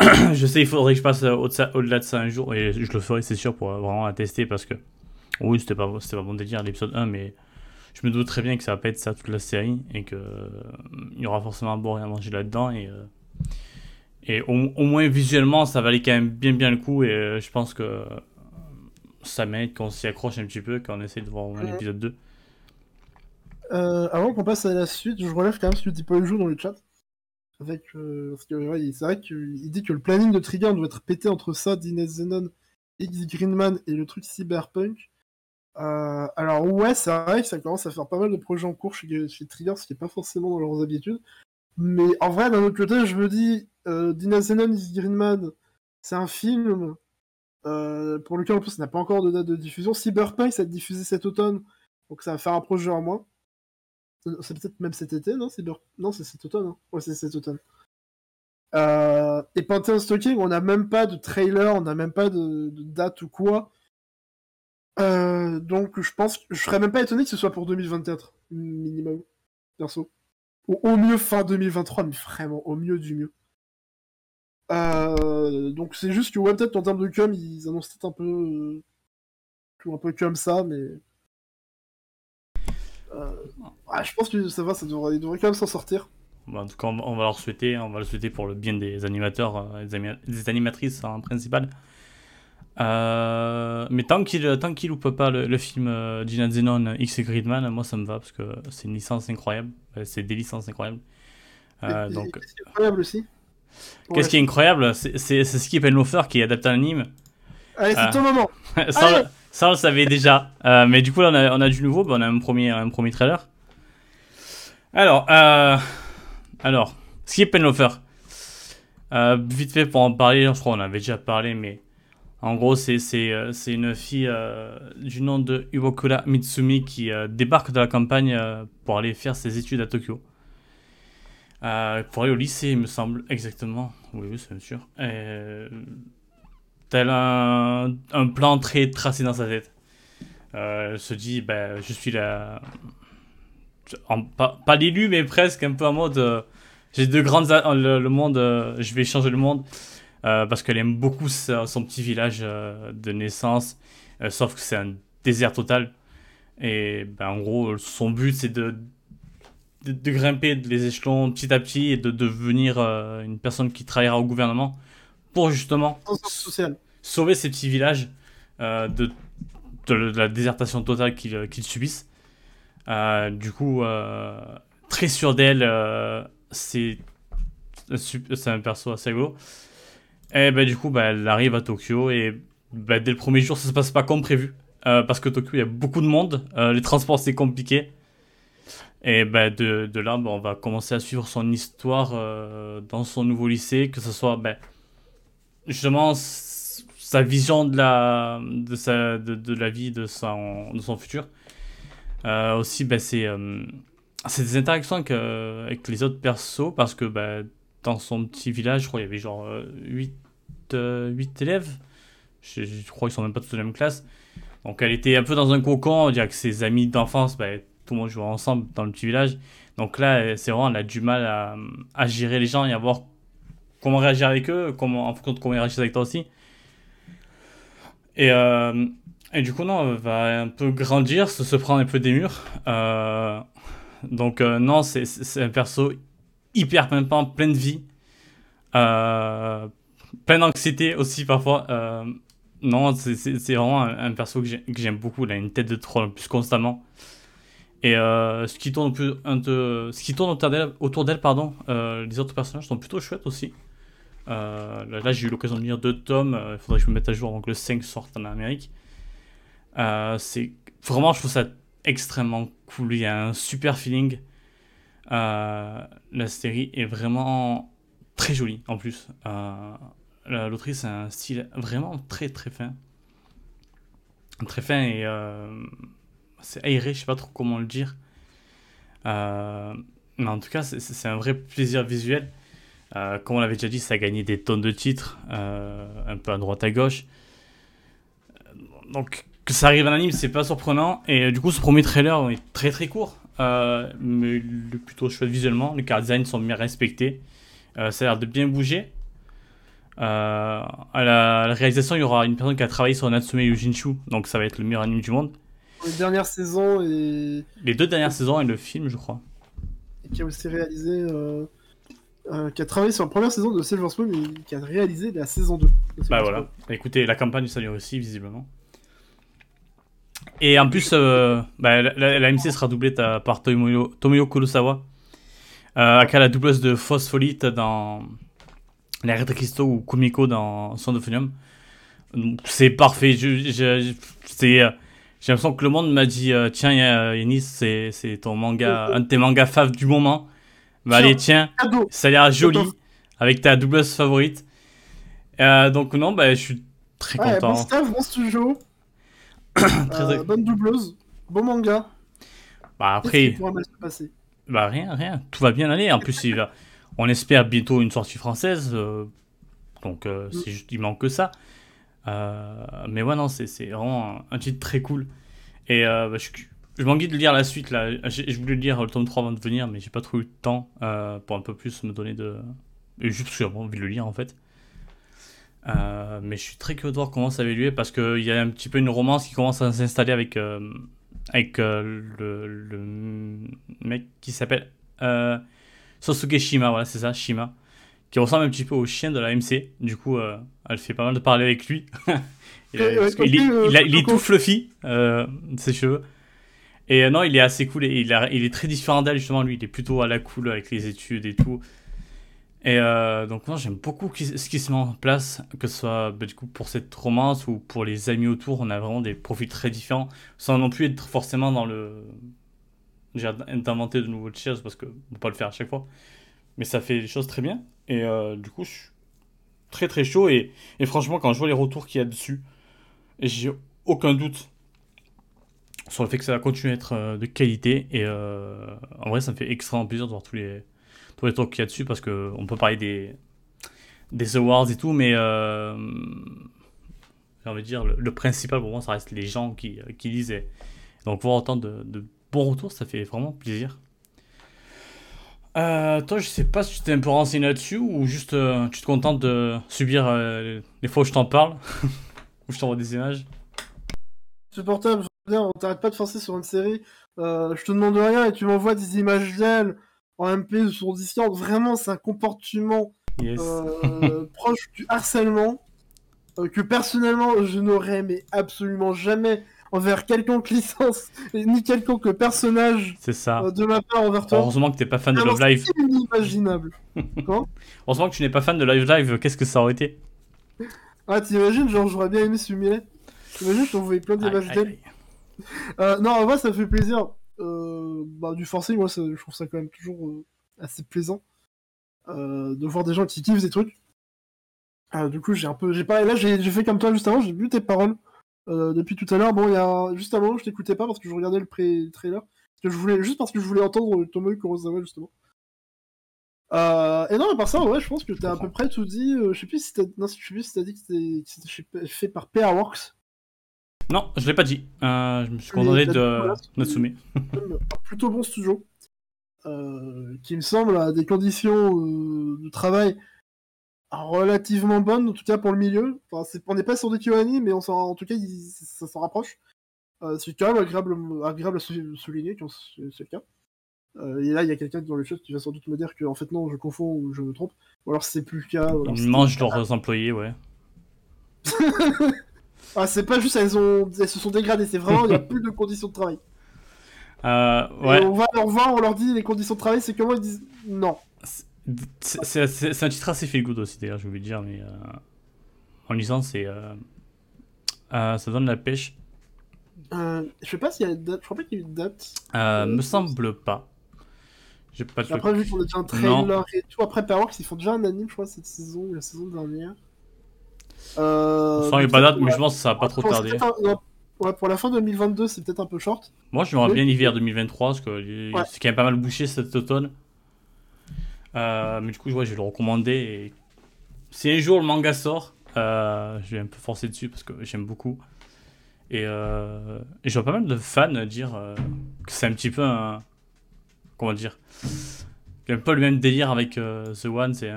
je sais, il faudrait que je passe au-delà de ça un jour, et je le ferai, c'est sûr, pour vraiment la tester parce que oui, c'était pas, pas bon de dire l'épisode 1, mais je me doute très bien que ça va pas être ça toute la série et que il y aura forcément un bon rien à manger là-dedans et et au, moins visuellement ça valait quand même bien bien le coup et je pense que ça mérite qu'on s'y accroche un petit peu quand on essaie de voir l'épisode 2. Euh, avant qu'on passe à la suite, je relève quand même ce que dit Paul Jou dans le chat. Avec, euh, c'est vrai qu'il dit que le planning de Trigger doit être pété entre ça, Dines Zenon, X Greenman et le truc Cyberpunk. Euh, alors ouais, c'est vrai ça commence à faire pas mal de projets en cours chez, Trigger, ce qui n'est pas forcément dans leurs habitudes. Mais en vrai, d'un autre côté, je me dis, euh, Dina Zenon, X Greenman, c'est un film pour lequel en plus ça n'a pas encore de date de diffusion. Cyberpunk, ça va être diffusé cet automne, donc ça va faire un projet en moins. C'est peut-être même cet été, non Non, c'est cet automne. Hein. Ouais, c'est cet automne. Euh, et Pantheon Stocking, on n'a même pas de trailer, on n'a même pas de, date ou quoi. Euh, donc je pense, je serais même pas étonné que ce soit pour 2024, minimum, perso. Ou au mieux fin 2023, mais vraiment, au mieux du mieux. Euh, donc c'est juste que ouais, en termes de com, ils annoncent peut-être un peu, un peu comme ça, mais euh, je pense que ça va, ça devrait, devrait quand même s'en sortir. en tout cas, on va leur souhaiter, on va le souhaiter pour le bien des animateurs, euh, des, animatrices en principal. Euh, mais tant qu'il tant qu'il loupe pas le, film Gina Zenon X Gridman, moi ça me va parce que c'est une licence incroyable, c'est des licences incroyables. donc. Qu'est-ce qui est incroyable aussi Qu'est-ce qui est incroyable? C'est Skip and Loafer qui est adapté à l'anime. Allez, c'est ton moment. Ça, on le savait déjà. Euh, mais du coup, là, on a, du nouveau. on a un premier, un premier trailer. Alors, euh, alors, Skip and Loafer. Euh, vite fait pour en parler, je crois qu'on avait déjà parlé, mais en gros, c'est une fille du nom de Iwakura Mitsumi qui débarque de la campagne pour aller faire ses études à Tokyo. pour aller au lycée, il me semble, exactement. Oui, oui, c'est sûr tel un, un, plan très tracé dans sa tête. Euh, elle se dit, ben, je suis là. pas, pas l'élu, mais presque un peu en mode. Euh, j'ai de grandes. Le, monde, euh, je vais changer le monde. Parce qu'elle aime beaucoup son petit village de naissance, sauf que c'est un désert total. Et ben, en gros, son but, c'est de, de, grimper les échelons petit à petit et de devenir une personne qui travaillera au gouvernement pour justement sauver ces petits villages de, de, la désertation totale qu'ils subissent. du coup, très sûr d'elle. Euh, c'est un perso assez rigolo. Et bah, du coup, bah, elle arrive à Tokyo et bah, dès le premier jour, ça se passe pas comme prévu. Euh, parce que Tokyo, il y a beaucoup de monde. Euh, les transports, c'est compliqué. Et bah, de, de là, bah, on va commencer à suivre son histoire dans son nouveau lycée, que ce soit bah, justement sa vision de la, de, sa, de, de la vie de son, de son futur. aussi, bah, c'est des interactions avec, euh, avec, les autres persos parce que bah, dans son petit village, je crois qu'il y avait genre 8, euh, 8 euh, élèves. Je, crois qu'ils sont même pas tous de la même classe. Donc elle était un peu dans un cocon, on dirait que ses amis d'enfance, bah, tout le monde jouait ensemble dans le petit village. Donc là, c'est vraiment, elle a du mal à, gérer les gens et à voir comment réagir avec eux, comment, en fonction de comment ils réagissent avec toi aussi. Et, et du coup, non, elle va un peu grandir, se, se prendre un peu des murs. Euh, donc euh, non, c'est un perso hyper pimpant, plein de vie. Euh, plein d'anxiété aussi parfois. Euh, non, c'est vraiment un, perso que j'aime beaucoup. Il a une tête de troll plus constamment. Et ce qui tourne, peu, ce qui tourne autour d'elle, pardon, les autres personnages sont plutôt chouettes aussi. là, j'ai eu l'occasion de lire deux tomes. Il faudrait que je me mette à jour avant que le 5 sorte en Amérique. c'est vraiment, je trouve ça extrêmement cool. Il y a un super feeling. Euh, la série est vraiment très jolie en plus. Euh, L'autrice a un style vraiment très très fin. Très fin et euh, c'est aéré, je sais pas trop comment le dire. Mais en tout cas, c'est un vrai plaisir visuel. comme on l'avait déjà dit, ça a gagné des tonnes de titres, un peu à droite à gauche. Donc que ça arrive en anime, c'est pas surprenant. Et du coup, ce premier trailer est très très court, euh, mais plutôt chouette visuellement. Les car design sont bien respectés. Euh, ça a l'air de bien bouger. à, la, réalisation, il y aura une personne qui a travaillé sur Natsume Yujinchu, donc ça va être le meilleur anime du monde. Les dernières saisons et. Les deux dernières saisons et le film, je crois. Et qui a aussi réalisé. qui a travaillé sur la première saison de Silver Spoon et qui a réalisé la saison 2. Bah voilà. Écoutez, la campagne ça lui aussi, visiblement. Et en plus, euh, bah, la, MC sera doublée par Tomoyo Kurosawa, euh, la doubleuse de Phospholite dans Les Redes Christo ou Kumiko dans Son of C'est parfait. Euh, j'ai l'impression que le monde m'a dit Tiens, Yanis, c'est, ton manga, un de tes mangas fav du moment. Bah, allez, tiens, ça a l'air joli, avec ta doubleuse favorite. donc, non, bah, je suis très content. Bon staff, bon studio. Euh, bonne doubleuse, bon manga. Bah après. Bah rien, rien. Tout va bien aller. En plus, il va... on espère bientôt une sortie française. Euh, donc euh, mm. c'est juste, il manque que ça. mais ouais, non, c'est vraiment un, titre très cool. Et bah, je, je m'envie de lire la suite là. Je voulais lire le tome 3 avant de venir, mais j'ai pas trop eu de temps pour un peu plus me donner de. juste parce que j'ai envie de le lire en fait. Euh, mais je suis très curieux de voir comment ça va évoluer parce qu'il y a un petit peu une romance qui commence à s'installer avec, euh, avec euh, le, le, mec qui s'appelle Sosuke Shima, voilà, c'est ça, Shima, qui ressemble un petit peu au chien de la MC. Du coup, elle fait pas mal de parler avec lui. il, est, il, est, tout fluffy, ses cheveux. Et non, il est assez cool et il, il est très différent d'elle, justement. Lui, il est plutôt à la cool avec les études et tout. Et euh, donc moi j'aime beaucoup ce qui se met en place, que ce soit bah, du coup pour cette romance ou pour les amis autour, on a vraiment des profils très différents, sans non plus être forcément dans le... d'inventer de nouveaux choses parce que on peut pas le faire à chaque fois. Mais ça fait les choses très bien. Et euh, du coup je suis très très chaud et, et franchement quand je vois les retours qu'il y a dessus, j'ai aucun doute sur le fait que ça va continuer à être euh, de qualité. Et en vrai ça me fait extrêmement plaisir de voir tous les tous les trucs qu'il y a dessus parce qu'on peut parler des, des awards et tout, mais euh, j'ai envie de dire, le, principal pour moi, ça reste les gens qui, qui lisent. donc, voir autant de, de, bons retours, ça fait vraiment plaisir. Euh, toi, je sais pas si tu t'es un peu renseigné là-dessus ou juste euh, tu te contentes de subir euh, les fois où je t'en parle ou je t'envoie des images. Supportable, on t'arrête pas de forcer sur une série. je te demande rien et tu m'envoies des images d'elle en MP sur Discord. Vraiment, c'est un comportement proche du harcèlement que personnellement je n'aurais mais absolument jamais envers quelconque licence, ni quelconque personnage c'est ça. Euh, de ma part envers toi. Heureusement que t'es pas fan de Love Live. C'est inimaginable. Heureusement que tu n'es pas fan de Live Live, qu'est-ce que ça aurait été? Ah, t'imagines, genre, j'aurais bien aimé simuler. T'imagines, je t'envoyais plein d'images d'elle. Euh, non, en vrai, ça fait plaisir. Euh, bah, du forcing, moi, je trouve ça quand même toujours euh, assez plaisant. de voir des gens qui kiffent des trucs. du coup, j'ai un peu. J'ai pas... Là, j'ai fait comme toi juste avant, j'ai vu tes paroles. Euh, depuis tout à l'heure. Bon, il y a juste un moment, je t'écoutais pas parce que je regardais le pré-trailer. Que je voulais, juste parce que je voulais entendre Tomoe Kurosawa, justement. Euh, et non, à part ça, ouais, je pense que t'as à peu près tout dit. Euh, je sais plus si t'as non, je sais plus si t'as dit que c'était fait par PA Works. Non, je l'ai pas dit. je me suis condamné de Natsume. plutôt bon studio. qui me semble à des conditions de travail relativement bonne, en tout cas pour le milieu. Enfin, on n'est pas sur des Kyoani, mais on en, tout cas, ça s'en rapproche. Euh, c'est quand même agréable, agréable à souligner quand c'est le cas. Euh, et là, il y a quelqu'un dans le chat qui va sans doute me dire que en fait non, je confonds ou je me trompe. Ou alors c'est plus le cas. Ils mangent leurs employés, ouais. ah, c'est pas juste elles, ont... elles se sont dégradées, c'est vraiment il n'y a plus de conditions de travail. Euh, ouais. on va leur voir, on leur dit les conditions de travail, c'est comment ils disent non. C'est un titre assez feel good aussi, d'ailleurs, je voulais dire, mais euh, en lisant, c'est. Euh, ça donne la pêche. je sais pas s'il y a une date, je crois pas qu'il y a une date. me semble pas. J'ai pas de Après, vu qu'on a déjà un trailer et tout, après Powerworks, ils font déjà un anime, je crois, cette saison, la saison dernière. Euh. Sans les pas date, mais je pense que ça va pas trop tarder. Ouais, pour la fin 2022, c'est peut-être un peu short. Moi, me bien l'hiver 2023, parce que c'est quand même pas mal bouché cet automne. Euh, mais du coup, ouais, je vais le recommander. Et... Si un jour le manga sort, euh, je vais un peu forcer dessus parce que j'aime beaucoup. Et, euh, et, je vois pas mal de fans dire que c'est un petit peu un. Comment dire Un peu le même délire avec The One. C'est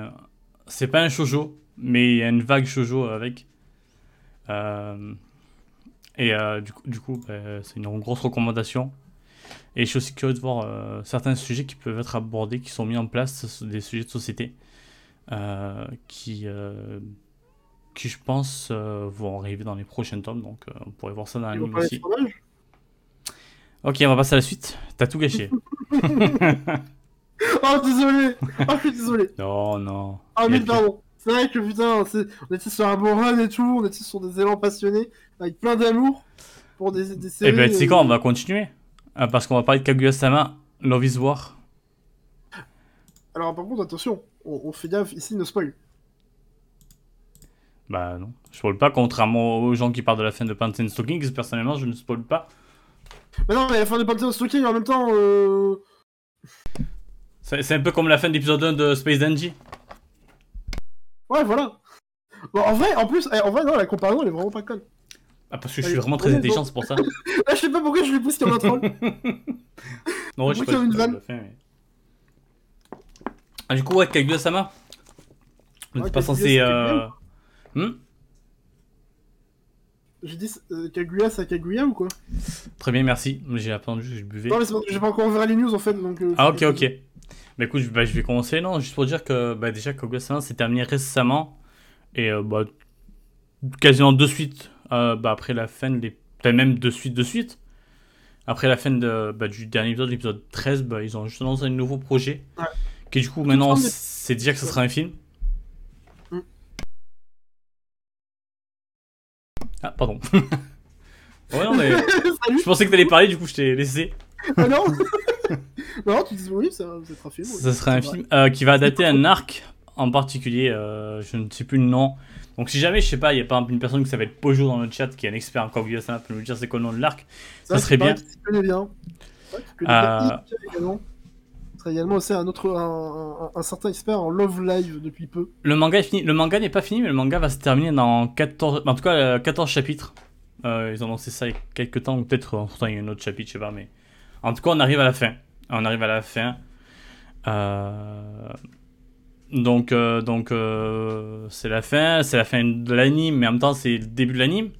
c'est pas un shoujo, mais il y a une vague shoujo avec. et du coup, du coup bah, c'est une grosse recommandation. Et je suis aussi curieux de voir euh, certains sujets qui peuvent être abordés, qui sont mis en place, des sujets de société, euh, qui, euh, qui, je pense, vont arriver dans les prochains tomes. Donc, on pourrait voir ça dans l'anime aussi. Ok, on va passer à la suite. T'as tout gâché. oh, désolé Oh, je suis désolé Non, non. Ah, mais pardon C'est vrai que putain, on était sur un bon run et tout, on était sur des élans passionnés, avec plein d'amour pour des, des séries. Eh ben, tu sais quoi, on va continuer? Ah, parce qu'on va parler de Kaguya-sama, Love is War. Alors par contre, attention, on, fait gaffe, ici, ne spoil. Bah non, je spoil pas, contrairement aux gens qui parlent de la fin de Pantheon Stockings, personnellement, je ne spoil pas. Mais non, mais la fin de Pantheon Stockings, en même temps... Euh... C'est un peu comme la fin de l'épisode 1 de Space Dandy. Ouais, voilà. Bon, en vrai, en plus, eh, en vrai, non, la comparaison, elle est vraiment pas conne. Ah, parce que je suis vraiment très intelligent, c'est pour ça. ah, je sais pas pourquoi je lui pousse a un troll. non, je sais pas. Une vanne. Ah, du coup, ouais, Kaguya-sama. On ouais, pas censé. Euh... Hmm j'ai dit euh, Kaguya, c'est Kaguya ou quoi? Très bien, merci. J'ai attendu, je buvais. Non, mais j'ai pas encore ouvert les news en fait. Donc, euh, ah, ok, ok. Bah écoute, bah, je vais commencer. Non, juste pour dire que bah, déjà, Kaguya-sama s'est terminé récemment. Et euh, bah, quasiment de suite euh, bah, après la fin des. même de suite, de suite. Après la fin de, bah, du dernier épisode, l'épisode 13, bah, ils ont juste lancé un nouveau projet. Qui du coup, maintenant, c'est dire que ce sera un film. Mm. Ah, pardon. ouais, non, mais. je pensais que t'allais parler, du coup, je t'ai laissé. Ah non Non, tu dis oui, ça, sera un film. Ça sera un film euh, qui va adapter un arc en particulier, euh, je ne sais plus le nom. Donc si jamais, je sais pas, il y a pas une personne qui s'appelle Pojo dans le chat qui est un expert en Kaguya-sama peut nous dire c'est quoi le nom de l'arc, ça, serait bien. Tu connais bien. Tu euh... également. serait également aussi un autre, un, certain expert en Love Live depuis peu. Le manga est fini. Le manga n'est pas fini, mais le manga va se terminer dans 14, en tout cas 14 euh, chapitres. Euh, ils ont lancé ça il y a quelques temps, ou peut-être pourtant il y a un autre chapitre, je sais pas, mais en tout cas on arrive à la fin. On arrive à la fin. donc, donc c'est la fin, c'est la fin de l'anime, mais en même temps c'est le début de l'anime.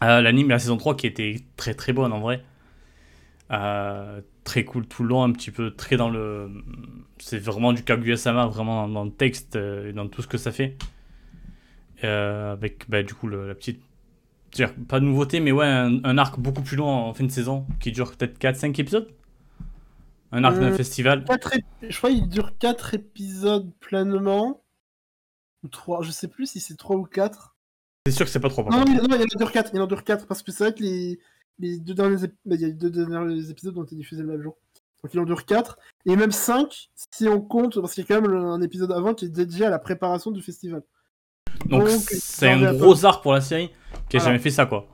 l'anime, la saison 3 qui était très très bonne en vrai. très cool tout le long, un petit peu très dans le. C'est vraiment du Kaguya-sama, vraiment dans, le texte et dans tout ce que ça fait. avec bah, du coup la petite pas de nouveauté, mais ouais, un, arc beaucoup plus long en fin de saison, qui dure peut-être 4-5 épisodes Un arc d'un euh, festival Je crois qu'il dure 4 épisodes pleinement. Ou 3, je sais plus si c'est 3 ou 4. C'est sûr que c'est pas 3 non, non, il en dure 4, il en dure 4, parce que c'est vrai que les, les deux, derniers bah, y a deux derniers épisodes ont été diffusés le même jour. Donc il en dure 4, et même 5 si on compte, parce qu'il y a quand même un épisode avant qui est dédié à la préparation du festival. Donc c'est un gros arc pour la série qui a jamais fait ça quoi.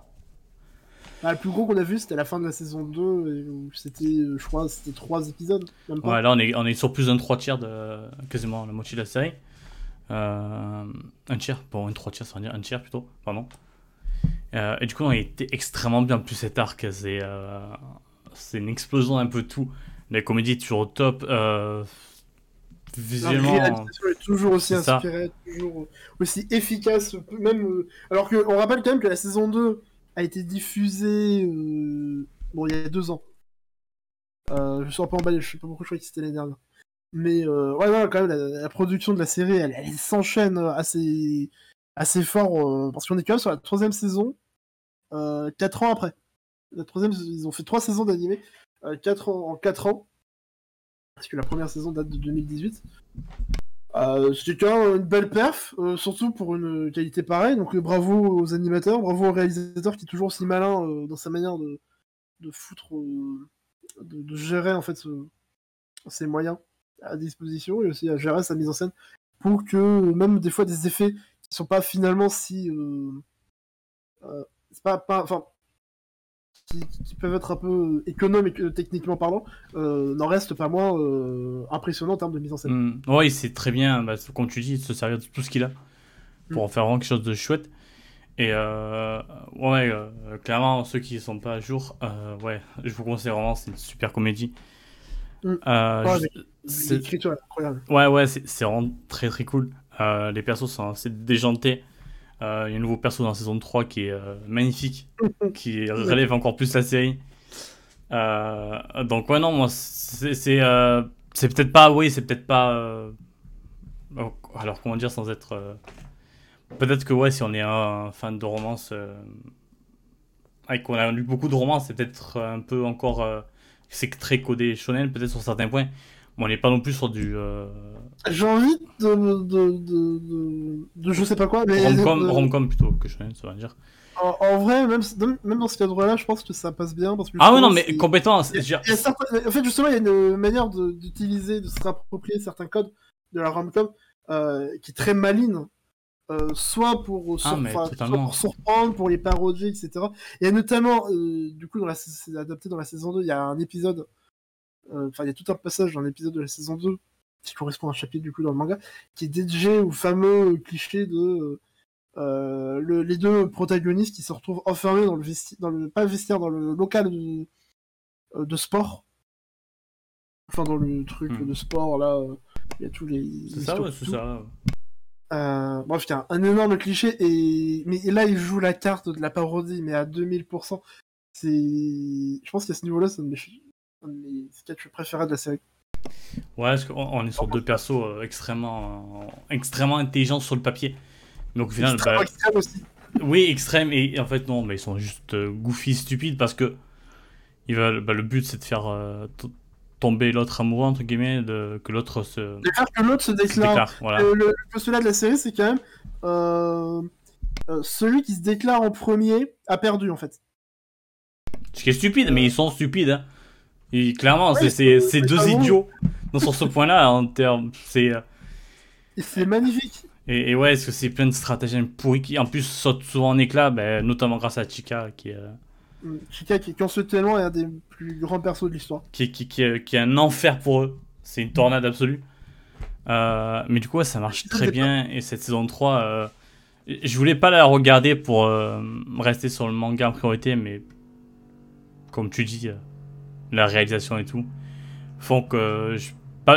Bah, le plus gros qu'on a vu c'était la fin de la saison 2 c'était je crois c'était 3 épisodes. Ouais là on est, on est sur plus d'un 3 tiers de quasiment la moitié de la série. Euh, un tiers, bon un 3 tiers ça veut dire un tiers plutôt, pardon. Euh, et du coup on a été extrêmement bien plus cet arc, c'est euh, c'est une explosion un peu tout. La comédie est toujours au top. Visuellement. La est toujours aussi inspirée, toujours aussi efficace, même. Euh, alors qu'on rappelle quand même que la saison 2 a été diffusée euh, bon, il y a deux ans. Euh, je suis un peu emballé, je sais pas pourquoi je croyais que c'était l'année dernière. Mais ouais, quand même, la, production de la série, elle, s'enchaîne assez, assez fort parce qu'on est quand même sur la troisième saison, quatre ans après. La troisième, ils ont fait trois saisons d'animé, quatre en quatre ans parce que la première saison date de 2018. Euh, C'était une belle perf, euh, surtout pour une qualité pareille. Donc euh, bravo aux animateurs, bravo au réalisateur qui est toujours aussi malin euh, dans sa manière de, de foutre, de, gérer en fait ses moyens à disposition et aussi à gérer sa mise en scène pour que même des fois des effets qui sont pas finalement si c'est pas, pas enfin qui, peuvent être un peu économes et techniquement parlant, euh, n'en reste pas moins euh, impressionnant en termes de mise en scène. Mm. Oui, c'est très bien, bah, comme tu dis, de se servir de tout ce qu'il a pour mm. en faire vraiment quelque chose de chouette. Et euh, ouais, clairement, ceux qui ne sont pas à jour, ouais, je vous conseille vraiment, c'est une super comédie. Mm. L'écriture incroyable. Ouais, ouais, c'est vraiment très très cool. les persos sont assez déjantés. Euh, il y a un nouveau perso dans la saison 3 qui est euh, magnifique, qui relève encore plus la série. Euh, donc ouais non moi c'est peut-être pas oui c'est peut-être pas oh, alors comment dire sans être peut-être que ouais si on est un, fan de romance et qu'on a lu beaucoup de romance c'est peut-être un peu encore c'est très codé shonen peut-être sur certains points on n'est pas non plus sur du. Euh, J'ai envie de, de, de, de, Je sais pas quoi, mais. Romcom plutôt que je ça va dire. En, vrai, même, même dans ce cadre-là, je pense que ça passe bien. Parce que ah oui, non, mais complètement. En fait, justement, il y a une manière d'utiliser, de, se réapproprier certains codes de la romcom euh, qui est très maline. Euh, soit pour, ah, pour surprendre, pour les parodier, etc. Il y a notamment, euh, du coup, c'est adapté dans la saison 2, il y a un épisode enfin, il y a tout un passage dans l'épisode de la saison 2 qui correspond à un chapitre du coup dans le manga, qui est dédié au fameux cliché de euh, le, les deux protagonistes qui se retrouvent enfermés dans le vestiaire, dans le pas vestiaire, dans le local de, euh, de sport. Enfin, dans le truc hmm. de sport là, il y a tous les. C'est ça, ouais, c'est ça. Euh, bref, un énorme cliché et mais là il joue la carte de la parodie mais à 2000%. C'est, je pense qu'à ce niveau-là, ça me un de mes sketchs préférés de la série. Ouais, parce qu'on est sur deux persos euh, extrêmement, euh, extrêmement intelligents sur le papier. Donc au final, bah, extrême aussi. Oui, extrême et, en fait non, mais ils sont juste euh, goofy, stupides parce que ils veulent, bah, le but c'est de faire tomber l'autre amoureux entre guillemets, de, que l'autre se. De faire que l'autre se déclare. voilà. le, le, postulat de la série, c'est quand même celui qui se déclare en premier a perdu en fait. Ce qui est stupide, mais ils sont stupides. Hein. Et clairement, c'est deux idiots dans sur ce point-là en termes. C'est. Euh, c'est magnifique. Et, ouais, est-ce que c'est plein de stratagèmes pourris qui en plus sautent souvent en éclat, ben, notamment grâce à Chica qui. Euh, mm, Chica qui, conceptuellement est un des plus grands persos de l'histoire. Qui, qui, qui, est un enfer pour eux. C'est une tornade absolue. Euh, mais du coup, ça marche très bien. Et cette saison 3, je voulais pas la regarder pour rester sur le manga en priorité, mais comme tu dis, la réalisation et tout. font que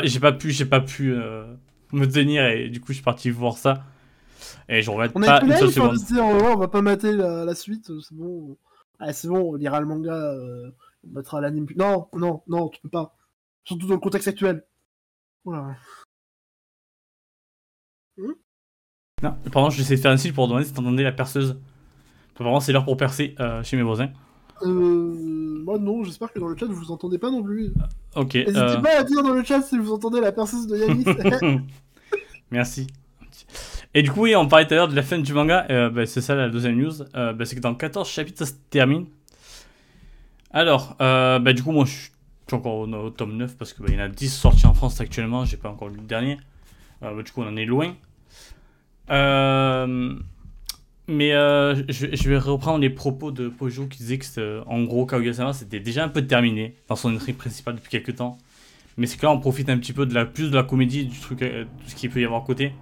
j'ai pas pu, j'ai pas pu me tenir et du coup je suis parti voir ça. Et je regrette on pas une seule seconde. on va pas mater la, suite, c'est bon. Ah, c'est bon, on lira le manga, on mettra l'anime. Non, non, non, tu peux pas. Surtout dans le contexte actuel. Voilà. Hmm non, pardon, je vais de faire un signe pour demander si t'entendais la perceuse. Apparemment, c'est l'heure pour percer euh, chez mes voisins. Euh. Moi, non, j'espère que dans le chat, vous entendez pas non plus. Ok. N'hésitez euh... pas à dire dans le chat si vous entendez la perceuse de Yanis. Merci. Et du coup, oui, on parlait tout à l'heure de la fin du manga. Euh, bah, c'est ça la deuxième news. Euh, bah, c'est que dans 14 chapitres, ça se termine. Alors, bah, du coup, moi, je suis encore au, tome 9 parce qu'il y en a 10 sortis en France actuellement. J'ai pas encore lu le dernier. Du coup, on en est loin. Euh, mais euh, je, vais reprendre les propos de Pojo qui disait que, en gros, Kaguya-sama c'était déjà un peu terminé dans son intrigue principale depuis quelques temps. Mais c'est que là, on profite un petit peu de la, plus de la comédie, du truc, euh, tout ce qu'il peut y avoir à côté.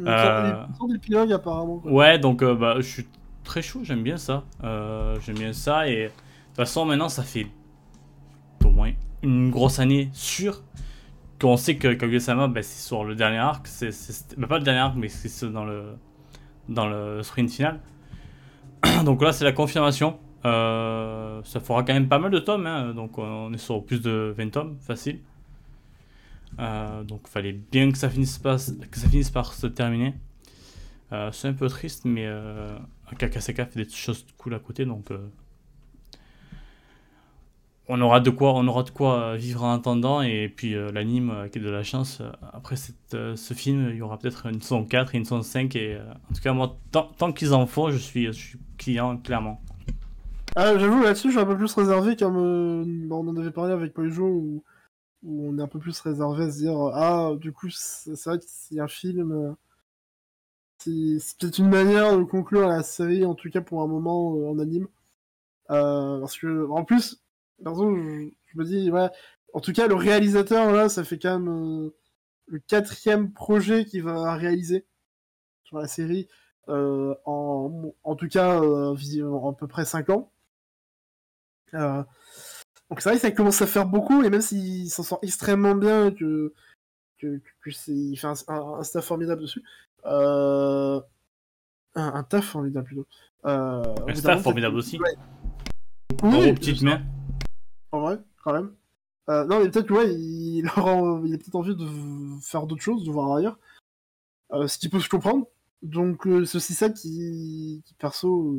Euh, euh, apparemment. Ouais, donc bah, je suis très chaud, j'aime bien ça. j'aime bien ça. Et de toute façon, maintenant, ça fait au moins une grosse année sûre on sait que Kaguya-sama, bah, c'est sur le dernier arc, c'est, bah, pas le dernier arc, mais c'est dans le, dans le sprint final. donc là, c'est la confirmation. Euh, ça fera quand même pas mal de tomes, hein. donc on est sur plus de 20 tomes, facile. Euh, donc fallait bien que ça, finisse par se terminer. Euh, c'est un peu triste, mais Kakaseka fait des choses cool à côté, donc on aura de quoi, on aura de quoi vivre en attendant. Et puis euh, l'anime, avec de la chance, euh, après euh, ce film, il y aura peut-être une saison 4 et une saison 5. Et en tout cas, moi, tant, qu'ils en font, je suis, client, clairement. Ah, j'avoue, là-dessus, je suis un peu plus réservé, comme on en avait parlé avec Poijo, où, où, on est un peu plus réservé à se dire Ah, du coup, c'est vrai que c'est un film. c'est peut-être une manière de conclure la série, en tout cas pour un moment en anime. parce que, en plus, je, me dis, ouais, en tout cas, le réalisateur, là, ça fait quand même euh, le quatrième projet qu'il va réaliser sur la série, euh, en, en, tout cas, euh, à peu près 5 ans. donc c'est vrai que ça commence à faire beaucoup, et même s'il s'en sort extrêmement bien, que, que, il fait un, staff formidable dessus, un, un, taf formidable plutôt. un staff formidable aussi. Oui, petite main en vrai, quand même. Euh, non, mais peut-être que ouais, il, aura, il a peut-être envie de faire d'autres choses, de voir ailleurs. Euh, ce qui peut se comprendre. Donc euh, c'est aussi ça qui, qui perso,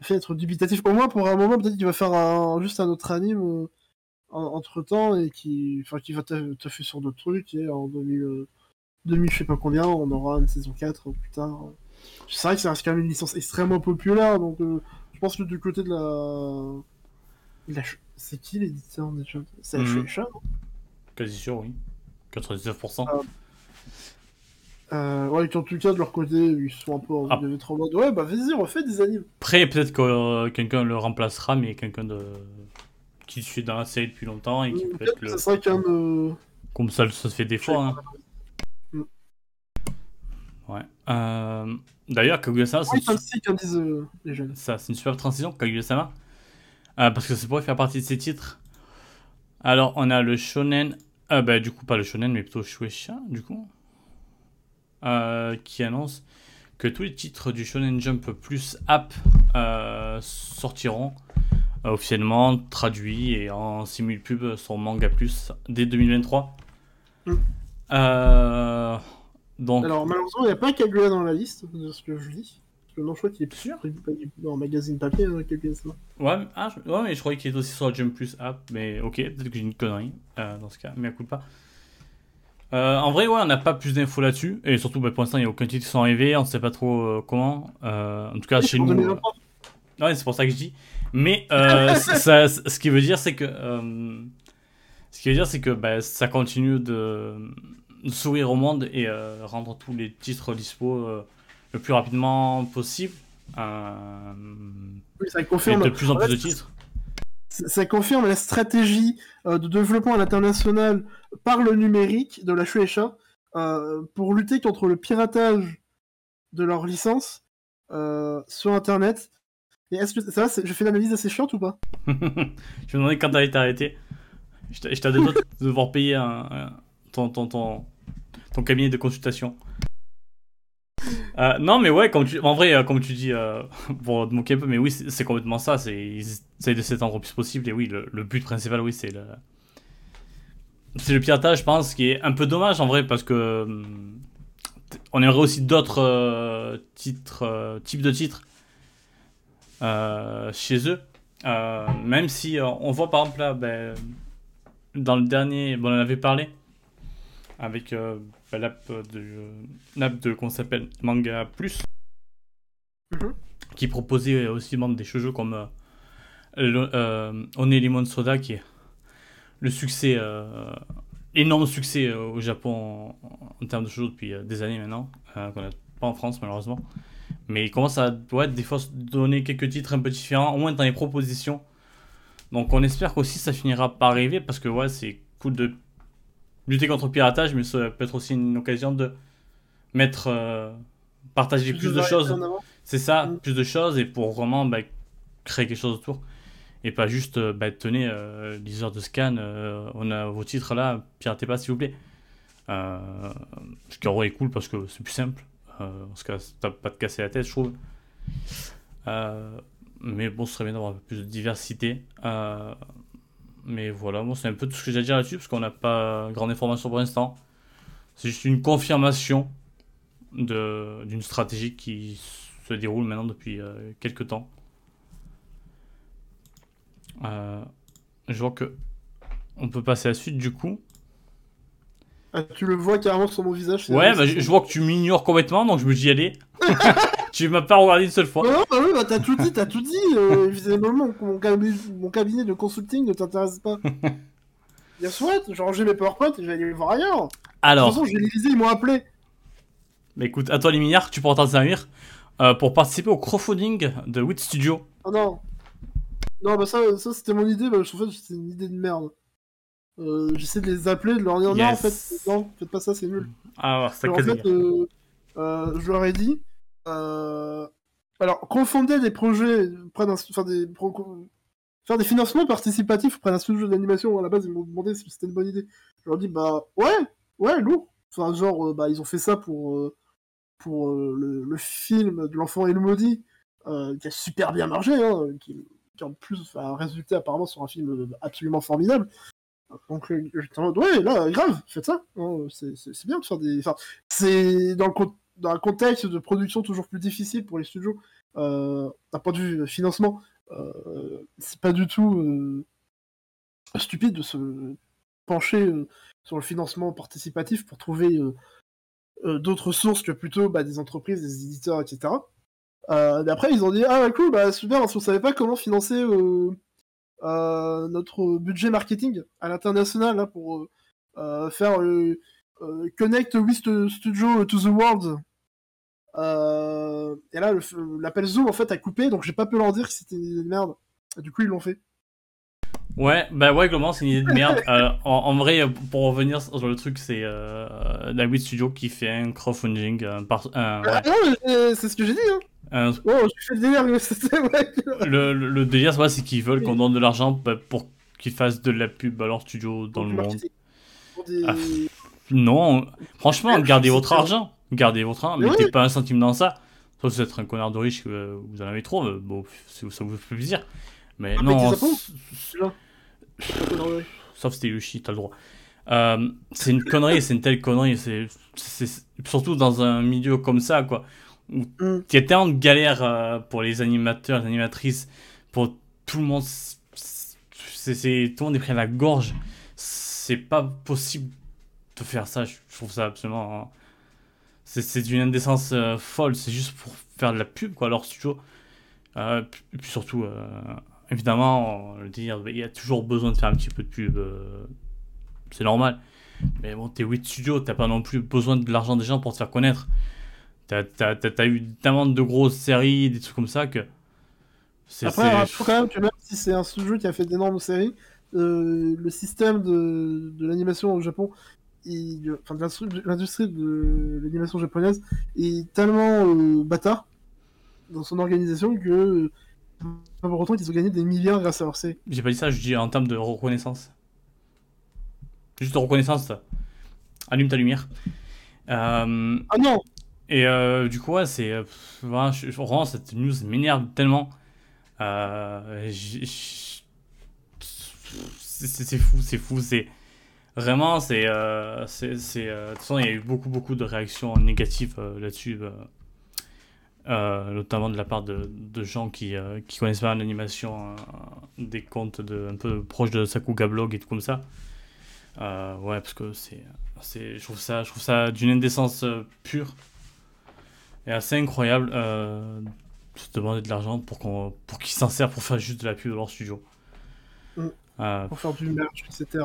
fait être dubitatif. Au moins pour un moment, peut-être qu'il va faire un, juste un autre anime entre temps et qui, enfin, qui va taffer sur d'autres trucs. Et en 2000, 2000, je sais pas combien, on aura une saison 4 plus tard. C'est vrai que c'est quand même une licence extrêmement populaire, donc je pense que du côté de la c'est qui l'éditeur déjà C'est la mmh. Quasi sûr, oui. 99%. Euh... Euh, ouais, en tout cas, de leur côté, ils sont un peu en ah. trop mode. Ouais, bah vas-y, refais des animes. Après, peut-être que euh, quelqu'un le remplacera, mais quelqu'un de... qui suit dans la série depuis longtemps et qui mmh, peut être le. Ça. Euh, Comme ça, ça se fait des fois. Hein. Mmh. Ouais. Euh... D'ailleurs, Kaguya-sama. C'est une... disent les jeunes. Ça, c'est une super transition, Kaguya-sama. Ah, parce que ça pourrait faire partie de ces titres. Alors, on a le shonen. Ah, bah, du coup, pas le shonen, mais plutôt Shueisha, du coup. Euh, qui annonce que tous les titres du Shonen Jump plus app euh, sortiront euh, officiellement traduits et en simul-pub sur Manga Plus dès 2023. Mm. donc... Alors malheureusement il n'y a pas Kaguya dans la liste, de ce que je dis non, je crois qu'il est sûr dans magazine papier, hein, quelque chose. Ouais, ah, je... ouais, mais je croyais qu'il est aussi sur la Jump Plus app, mais ok, peut-être que j'ai une connerie euh, dans ce cas, mais à coup pas. Euh, en vrai, ouais, on n'a pas plus d'infos là-dessus, et surtout bah, pour l'instant, il n'y a aucun titre qui sont arrivés, on ne sait pas trop euh, comment. en tout cas, chez nous. Ouais, c'est pour ça que je dis. Mais ça, ce qui veut dire, c'est que. ce qui veut dire, c'est que bah, ça continue de, de, sourire au monde et rendre tous les titres dispo le plus rapidement possible. Euh, oui, ça confirme. de plus en plus de titres. Ça confirme la stratégie euh, de développement à l'international par le numérique de la Shueisha euh, pour lutter contre le piratage de leurs licences sur Internet. Et est-ce que ça je fais l'analyse assez chiante ou pas? Je me demandais quand t'as été arrêté. je t'ai de devoir payer un, ton, ton, ton, ton, cabinet de consultation. Euh, non, mais ouais, en vrai, euh, comme tu dis, euh, pour te moquer un peu, mais oui, c'est complètement ça. C'est, de s'étendre le plus possible. Et oui, le, but principal, oui, c'est le, c'est le piratage, je pense, qui est un peu dommage en vrai, parce que hum, on aimerait aussi d'autres titres, types de titres chez eux. même si on voit par exemple là, ben, dans le dernier, bon, on en avait parlé avec l'app de, l'app de qu'on s'appelle Manga Plus, mhm. qui proposait aussi des jeux comme euh, euh, Lemon Soda, qui est le succès, euh, énorme succès euh, au Japon en, termes de jeux depuis des années maintenant, qu'on n'a pas en France malheureusement. Mais il commence à ouais, des fois donner quelques titres un peu différents, au moins dans les propositions. Donc on espère qu'aussi ça finira par arriver parce que ouais, c'est cool de lutter contre le piratage, mais ça peut être aussi une occasion de mettre, euh, partager plus, de, choses. C'est ça, mm. plus de choses et pour vraiment bah, créer quelque chose autour. Et pas juste, euh, bah, tenez, euh, heures de scan, euh, on a vos titres là, piratez pas s'il vous plaît. ce qui est cool parce que c'est plus simple. en ce cas, t'as pas de casser la tête, je trouve. mais bon, ce serait bien d'avoir un peu plus de diversité. Mais voilà, moi c'est un peu tout ce que j'ai à dire là-dessus parce qu'on n'a pas grande information pour l'instant. C'est juste une confirmation d'une stratégie qui se déroule maintenant depuis euh, quelques temps. Euh, je vois que on peut passer à la suite du coup. Ah, tu le vois carrément sur mon visage. Ouais, bah, je, vois que tu m'ignores complètement, donc je me dis allez. tu m'as pas regardé une seule fois. Non, bah oui, bah t'as tout dit, t'as tout dit. Euh, évidemment, mon, cabinet, mon cabinet de consulting ne t'intéresse pas. Bien soit, j'ai rangé mes PowerPoint et j'allais les voir ailleurs. Alors. De toute façon, je les lisais, ils m'ont appelé. Mais écoute, à toi les milliards, tu pourras t'en servir euh, pour participer au crowdfunding de Wit Studio. Oh non. Non, bah ça, ça c'était mon idée, bah, en fait, c'était une idée de merde. Euh, J'essaie de les appeler, de leur dire non, en fait, non, faites pas ça, c'est nul. Ah, ça En fait, euh, euh, je leur ai dit, alors, confonder des projets, faire des, faire des financements participatifs auprès d'un studio d'animation, à la base, ils m'ont demandé si c'était une bonne idée. Je leur dit, bah, ouais, ouais, lourd. Enfin, genre, euh, bah, ils ont fait ça pour, euh, pour le, film de l'enfant et le maudit, qui a super bien marché, hein, qui, en plus a résulté apparemment sur un film absolument formidable. Donc, j'étais en mode, ouais, là, grave, faites ça. Hein, c'est bien de faire des. Enfin, c'est dans le dans un contexte de production toujours plus difficile pour les studios, euh, d'un point de vue financement, euh, c'est pas du tout euh, stupide de se pencher euh, sur le financement participatif pour trouver d'autres sources que plutôt bah, des entreprises, des éditeurs, etc. et après, ils ont dit Ah, cool, bah super, parce qu'on savait pas comment financer notre budget marketing à l'international pour faire Connect with Studio to the World euh, et là, l'appel Zoom en fait a coupé, donc j'ai pas pu leur dire que c'était une idée de merde. du coup, ils l'ont fait. Ouais, bah ouais, globalement, c'est une idée de merde. Euh, en, vrai, pour revenir sur le truc, c'est euh, David Studio qui fait un crowdfunding. par, ah non, c'est ce que j'ai dit. Hein. Oh, je fais le délire. Ouais. le, le, délire, c'est qu'ils veulent qu'on donne de l'argent bah, pour qu'ils fassent de la pub à leur studio dans le monde. Ah, non, franchement, gardez votre argent gardez votre argent, mettez pas un centime dans ça. Sauf si vous êtes un connard de riche que vous en avez trop, bon, ça vous fait plaisir. Mais ah, non. Sauf si t'es Yoshi, t'as le droit. Euh, c'est une connerie, c'est une telle connerie. C'est surtout dans un milieu comme ça, quoi. Où mm. il y a tellement de galères euh, pour les animateurs, les animatrices, pour tout le monde. C'est tout le monde est pris à la gorge. C'est pas possible de faire ça. Je trouve ça absolument hein c'est d'une indécence euh, folle, c'est juste pour faire de la pub, quoi, leur studio. Euh, et puis surtout, euh, évidemment, le dire, il y a toujours besoin de faire un petit peu de pub, c'est normal. Mais bon, t'es 8 studios, t'as pas non plus besoin de l'argent des gens pour te faire connaître. T'as as, eu tellement de grosses séries, des trucs comme ça que. Après, trouve quand même que même si c'est un studio qui a fait d'énormes séries, le système de, de l'animation au Japon enfin, l'industrie de l'animation japonaise est tellement euh, bâtard dans son organisation que pas pour autant qu'ils ont gagné des milliards grâce à leur. J'ai pas dit ça, je dis en termes de reconnaissance. juste de reconnaissance. Allume ta lumière. ah non Et du coup, ouais, c'est. Vraiment, cette news m'énerve tellement. c'est fou, c'est fou, c'est. Vraiment, c'est. c'est de toute façon, il y a eu beaucoup, beaucoup de réactions négatives là-dessus. Euh, notamment de la part de, de gens qui, euh, qui connaissent pas l'animation euh, des comptes de, un peu proches de Sakuga Blog et tout comme ça. ouais, parce que c'est, c'est, je trouve ça, je trouve ça d'une indécence pure et assez incroyable de se demander de l'argent pour, qu'on, pour qu'ils s'en servent pour faire juste de la pub de leur studio. Mm. pour faire du merch, etc.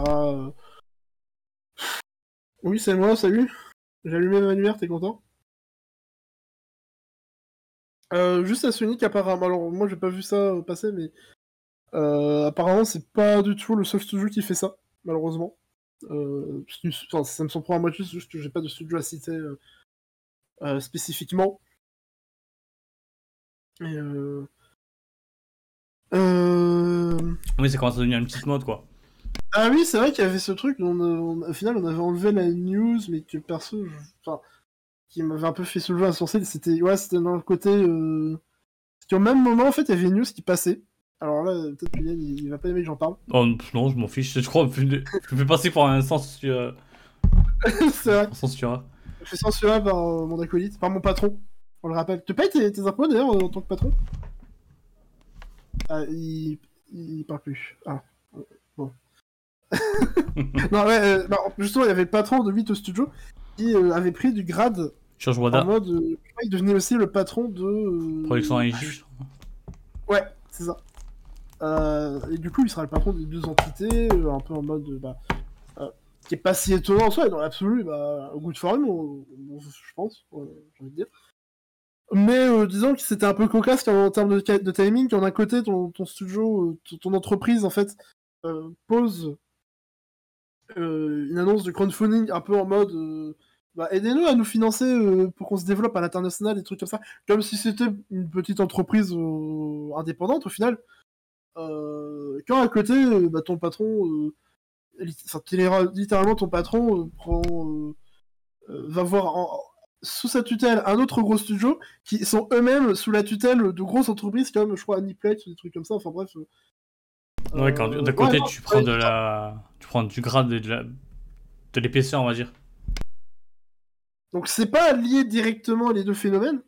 Oui, c'est moi, salut. J'ai allumé ma lumière, t'es content? Euh, juste à Sonic, apparemment. Alors, moi, j'ai pas vu ça passer, mais euh, apparemment, c'est pas du tout le seul studio qui fait ça, malheureusement. Euh, enfin, ça me surprend à moitié, juste que j'ai pas de studio à citer spécifiquement. Et Oui, ça commence à devenir une petite mode, quoi. Ah oui, c'est vrai qu'il y avait ce truc, au final, on avait enlevé la news, mais que perso, enfin, qui m'avait un peu fait soulever un sourcil, c'était ouais, c'était dans le côté. Euh... Au même moment, en fait, il y avait une news qui passait. Alors là, peut-être que il, il va pas aimer que j'en parle. Oh non, je m'en fiche. Je crois que je me fais passer pour un sens. Euh... c'est vrai. Censuré. Je fais censurer par euh, mon acolyte, par mon patron. On le rappelle. Tu payes tes, tes impôts d'ailleurs en tant que patron? Ah, il... il parle plus. Ah. non, ouais, euh, justement, il y avait le patron de 8 au studio qui euh, avait pris du grade en mode, euh, il devenait aussi le patron de. Production Ouais, c'est ça. Euh, et du coup, il sera le patron des deux entités, un peu en mode. Bah, qui est pas si étonnant en soi, dans l'absolu, bah, au goût de forme, je pense, j'ai envie de dire. Mais disons que c'était un peu cocasse en, termes de, de timing, quand d'un côté, ton, ton studio, ton entreprise, en fait, pose une annonce de crowdfunding un peu en mode bah, aidez-nous à nous financer euh, pour qu'on se développe à l'international, des trucs comme ça. Comme si c'était une petite entreprise euh, indépendante au final. Euh, quand à côté, bah, ton patron, littéralement ton patron prend, va voir sous sa tutelle un autre gros studio qui sont eux-mêmes sous la tutelle de grosses entreprises comme je crois Aniplex ou des trucs comme ça. Enfin bref. Ouais, quand d'un côté tu prends de la, tu prends du grade et de de l'épaisseur, on va dire. Donc c'est pas lié directement les deux phénomènes,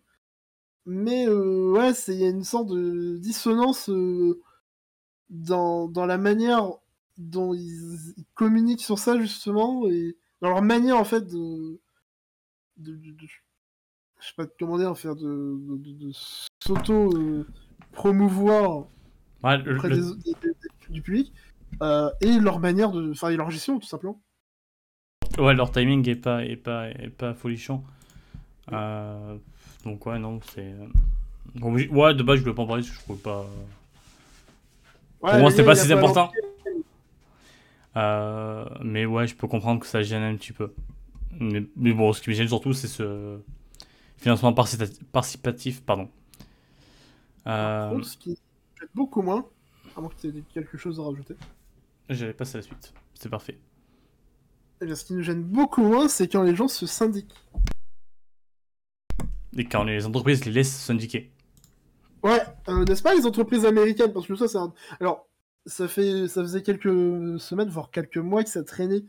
mais euh, ouais, il y a une sorte de dissonance euh, dans, dans, la manière dont ils, communiquent sur ça justement et dans leur manière en fait de, de, je sais pas comment dire, faire de, de s'auto euh, promouvoir auprès du public et leur manière de, enfin leur gestion tout simplement. Ouais, leur timing est pas, est pas, est pas folichon. Euh, donc, ouais, non, c'est. Euh, ouais, de base, je voulais pas en parler, je trouvais pas. Pour moi, c'était pas si important. Euh, mais ouais, je peux comprendre que ça gêne un petit peu. Mais, bon, ce qui me gêne surtout, c'est ce financement participatif. Pardon. Euh... ce qui gêne beaucoup moins, à moins que tu aies quelque chose à rajouter. J'allais passer à la suite. C'est parfait. Eh bien, ce qui nous gêne beaucoup moins, c'est quand les gens se syndiquent. Et quand les entreprises les laissent syndiquer. Ouais, euh, n'est-ce pas les entreprises américaines? Parce que ça, c'est un... Alors, ça, fait... ça faisait quelques semaines, voire quelques mois que ça traînait.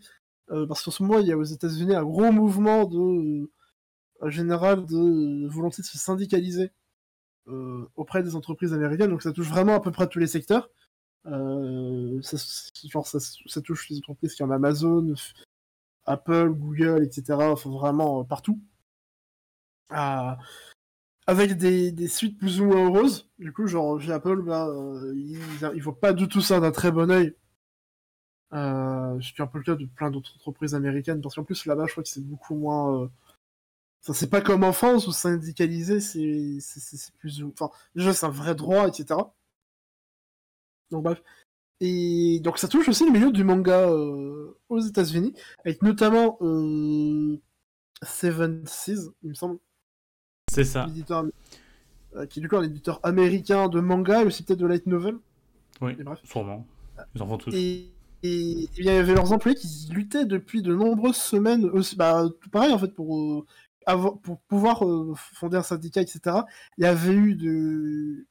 Euh, parce qu'en ce moment, il y a aux États-Unis un gros mouvement de. Euh, général de volonté de se syndicaliser auprès des entreprises américaines. Donc, ça touche vraiment à peu près tous les secteurs. Ça, genre, ça, touche les entreprises en Amazon, Apple, Google, etc. Enfin, vraiment euh, partout. Ah, avec des, suites plus ou moins heureuses. Du coup, genre, chez Apple, bah, euh, ils, pas du tout ça d'un très bon oeil. Euh, un peu le cas de plein d'autres entreprises américaines, parce qu'en plus, là-bas, je crois que c'est beaucoup moins. Ça, c'est pas comme en France où syndicaliser, c'est plus. Enfin, déjà, c'est un vrai droit, etc. Donc, bref. Et donc ça touche aussi le milieu du manga euh, aux États-Unis, avec notamment euh, Seven Seas, il me semble. C'est ça. Euh, qui est du coup un éditeur américain de manga et aussi peut-être de light novel. Oui, bref. sûrement. Ils en font tous. Et, Et, il y avait leurs employés qui luttaient depuis de nombreuses semaines, aussi, bah, tout pareil en fait, pour, pour pouvoir fonder un syndicat, etc. Il y avait eu de,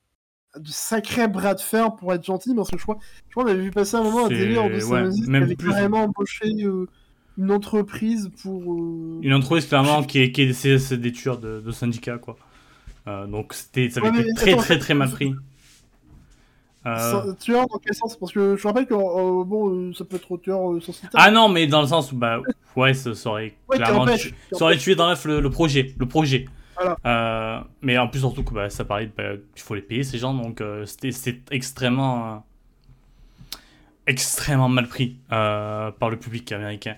de sacrés bras de fer pour être gentil, parce que je crois, je crois qu'on avait vu passer un moment un délire de ouais, qui avait carrément embauché une entreprise pour. Une entreprise clairement qui, qui essaie des tueurs de, de syndicats, quoi. donc c'était, ça avait été très, très très mal pris. Euh... Tueur dans quel sens? Parce que je rappelle que euh, bon, euh, ça peut être tueur euh, sans Ah non, mais dans le sens où bah ouais, ça, aurait clairement ça aurait tué dans le, le projet, le projet. Voilà. mais en plus surtout que bah, ça parlait bah, qu'il faut les payer ces gens, donc c'était extrêmement extrêmement mal pris par le public américain.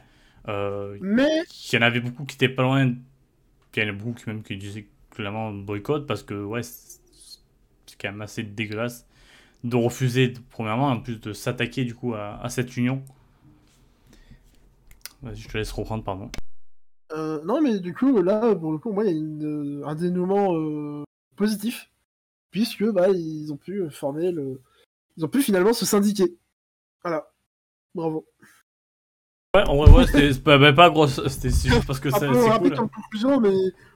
mais il y en avait beaucoup qui étaient pas loin. il y en a beaucoup qui même qui disaient clairement boycott parce que ouais, c'est quand même assez dégueulasse de refuser, premièrement, en plus de s'attaquer du coup à, cette union. Vas-y, je te laisse reprendre, pardon. Euh, non, mais du coup, là, pour le coup, moi, il y a une, un dénouement euh, positif, puisque bah, ils ont pu former le. Ils ont pu finalement se syndiquer. Voilà. Bravo. Ouais, en vrai, ouais, c'était pas, bah, pas gros, c'était juste parce que c'est cool. en conclusion, mais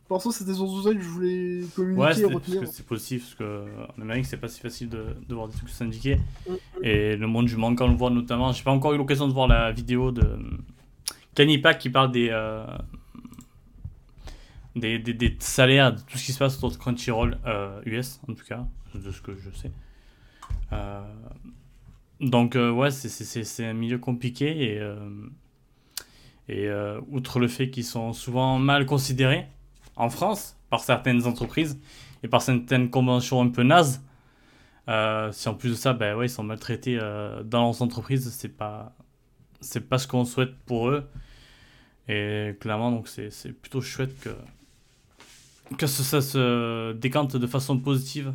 pour c'était sur ça que je voulais communiquer ouais, c'est possible, parce qu'en Amérique, c'est pas si facile de, de, voir des trucs syndiqués. Mm, mm. Et le monde du manga, on le voit notamment. J'ai pas encore eu l'occasion de voir la vidéo de Canipac qui parle des, euh, des, des, salaires, de tout ce qui se passe sur Crunchyroll US, euh, en tout cas, de ce que je sais. Euh, donc, ouais, c'est un milieu compliqué et. Et outre le fait qu'ils sont souvent mal considérés, en France par certaines entreprises et par certaines conventions un peu nazes. Euh, si en plus de ça, ben ouais, ils sont maltraités euh, dans leurs entreprises, c'est pas, pas ce qu'on souhaite pour eux. Et clairement, donc c'est, plutôt chouette que, que ça se décante de façon positive.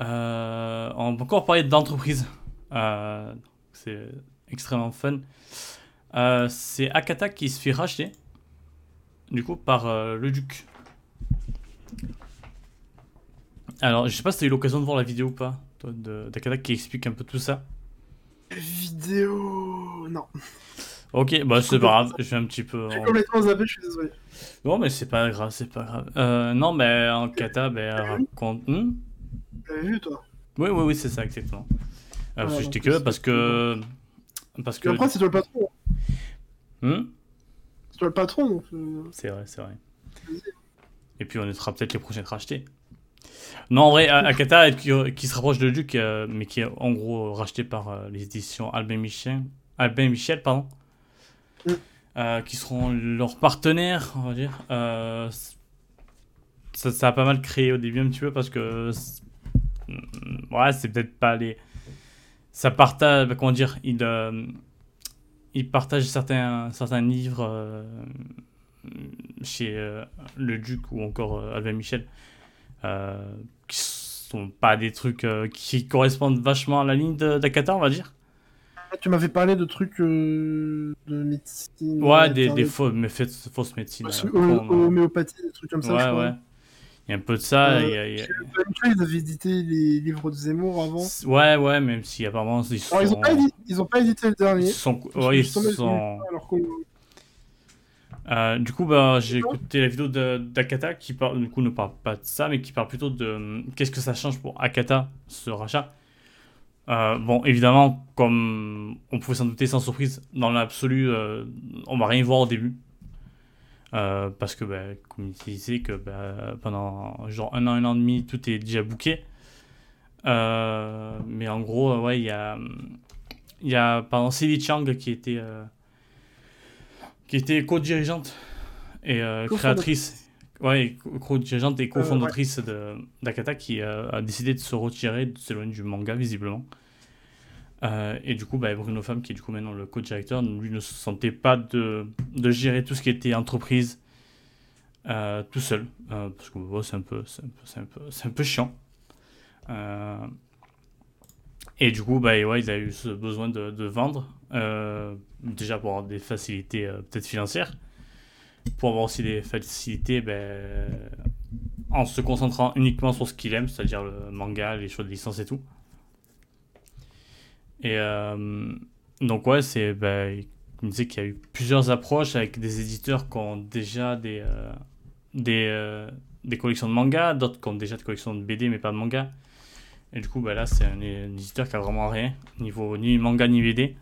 Euh, on va encore parler d'entreprise. c'est extrêmement fun. c'est Akata qui se fait racheter du coup, par euh, le duc. Alors, je sais pas si t'as eu l'occasion de voir la vidéo ou pas, d'Akata qui explique un peu tout ça. Vidéo. Non. Ok, bah c'est pas grave, je vais un petit peu. Je suis complètement zappé, je suis désolé. Non, mais c'est pas grave, c'est pas grave. Euh, non, mais en kata, ben, elle raconte. Hmm? T'avais vu, toi? Oui, oui, oui, c'est ça, exactement. Euh, parce que j'étais curieux, parce que. Parce que. après, c'est toi le patron. Hmm? Le patron. Euh. C'est vrai, c'est vrai. Et puis on sera peut-être les prochains rachetés. Non, en vrai, Akata, qui, qui se rapproche de Duc, euh, mais qui est en gros racheté par les éditions Albin Michel, Albin Michel pardon, mm. qui seront leurs partenaires, on va dire. Ça, ça, a pas mal créé au début un petit peu parce que ouais, c'est peut-être pas les. Ça partage, comment dire, il il partage certains, certains livres euh, chez euh, le Duc ou encore euh, Albin Michel qui sont pas des trucs qui correspondent vachement à la ligne d'Akata, on va dire. Ah, tu m'avais parlé de trucs de médecine. Ouais, des, des fausses, mais fausses médecines. Homéopathie, des trucs comme ça. Ouais, ouais. Il y a un peu de ça. Euh, il y a, il Ils avaient édité les livres de Zemmour avant. Ouais, ouais, même si apparemment ils sont. ils, ont pas édité, ils ont pas édité le dernier. Ils sont. Ouais, ils sont... Euh, du coup, bah, j'ai écouté la vidéo d'Akata qui parle, du coup, ne parle pas de ça, mais qui parle plutôt de euh, qu'est-ce que ça change pour Akata, ce rachat? Euh, bon, évidemment, comme on pouvait s'en douter sans surprise, dans l'absolu, on va rien voir au début. Euh, parce que, bah, comme il disait, que bah, pendant genre un an, un an et demi, tout est déjà booké. Euh, mais en gros, ouais, il y a, y a Silly Chang qui était, euh, qui était co-dirigeante et créatrice. Ouais, co-dirigeante et co-fondatrice de d'Akata qui a décidé de se retirer, de s'éloigner du manga visiblement. Euh, et du coup, bah, Bruno Femme, qui est du coup maintenant le co-directeur, lui ne se sentait pas de, de, gérer tout ce qui était entreprise euh, tout seul. Euh, parce que c'est un, peu, un, peu, un peu chiant. et du coup, bah, ouais, il a eu ce besoin de, de vendre. déjà pour avoir des facilités peut-être financières. Pour avoir aussi des facilités ben, en se concentrant uniquement sur ce qu'il aime, c'est-à-dire le manga, les choix de licence et tout. Et donc, ouais, c'est. Bah, il me disait qu'il y a eu plusieurs approches avec des éditeurs qui ont déjà des, des, des collections de manga, d'autres qui ont déjà des collections de BD mais pas de manga. Et du coup, bah, là, c'est un, éditeur qui a vraiment rien, niveau ni manga ni BD.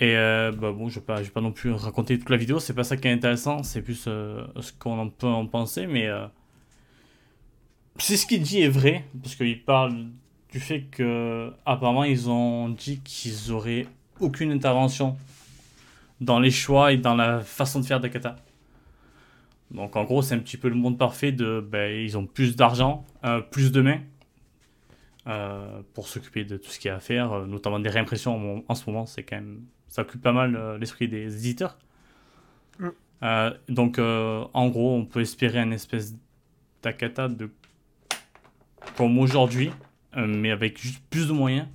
Et euh, bah, bon, je ne vais, pas, vais pas non plus raconter toute la vidéo, c'est pas ça qui est intéressant, c'est plus euh, ce qu'on peut en penser, mais euh, c'est ce qu'il dit est vrai, parce qu'il parle du fait que apparemment ils ont dit qu'ils auraient aucune intervention dans les choix et dans la façon de faire Dakata. Donc en gros, c'est un petit peu le monde parfait de ben, ils ont plus d'argent, plus de mains euh, pour s'occuper de tout ce qu'il y a à faire, euh, notamment des réimpressions en, ce moment, c'est quand même ça occupe pas mal euh, l'esprit des éditeurs. Mm. donc en gros, on peut espérer un espèce d'Akata de comme aujourd'hui, mais avec juste plus de moyens,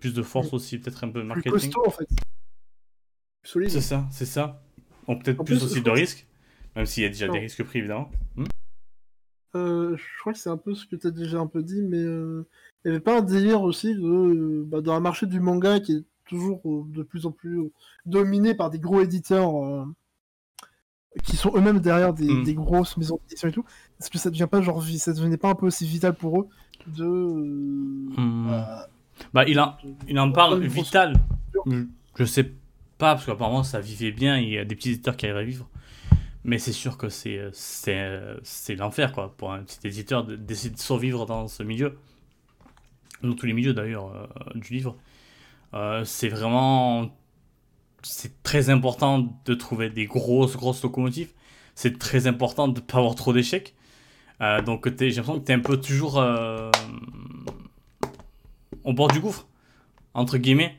plus de force mm. aussi, peut-être un peu de marketing. Plus costaud en fait. C'est ça, c'est ça. Donc peut-être plus, aussi de risques, même s'il y a déjà des risques pris évidemment. Hmm je crois que c'est un peu ce que tu as déjà un peu dit, mais il n'y avait pas un délire aussi de, bah, dans un marché du manga qui est toujours euh, de plus en plus euh, dominé par des gros éditeurs euh, qui sont eux-mêmes derrière des, mm. grosses maisons d'édition et tout. Est-ce que ça devient pas genre ça devenait pas un peu aussi vital pour eux de mm. bah, il en il en parle vital. Je sais pas parce qu'apparemment ça vivait bien. Il y a des petits éditeurs qui arrivent à vivre. Mais c'est sûr que c'est c'est l'enfer quoi pour un petit éditeur d'essayer de survivre dans ce milieu dans tous les milieux d'ailleurs euh, du livre. Euh, c'est vraiment c'est très important de trouver des grosses grosses locomotives. C'est très important de ne pas avoir trop d'échecs. Euh, donc j'ai l'impression que tu es un peu toujours au bord du gouffre, entre guillemets.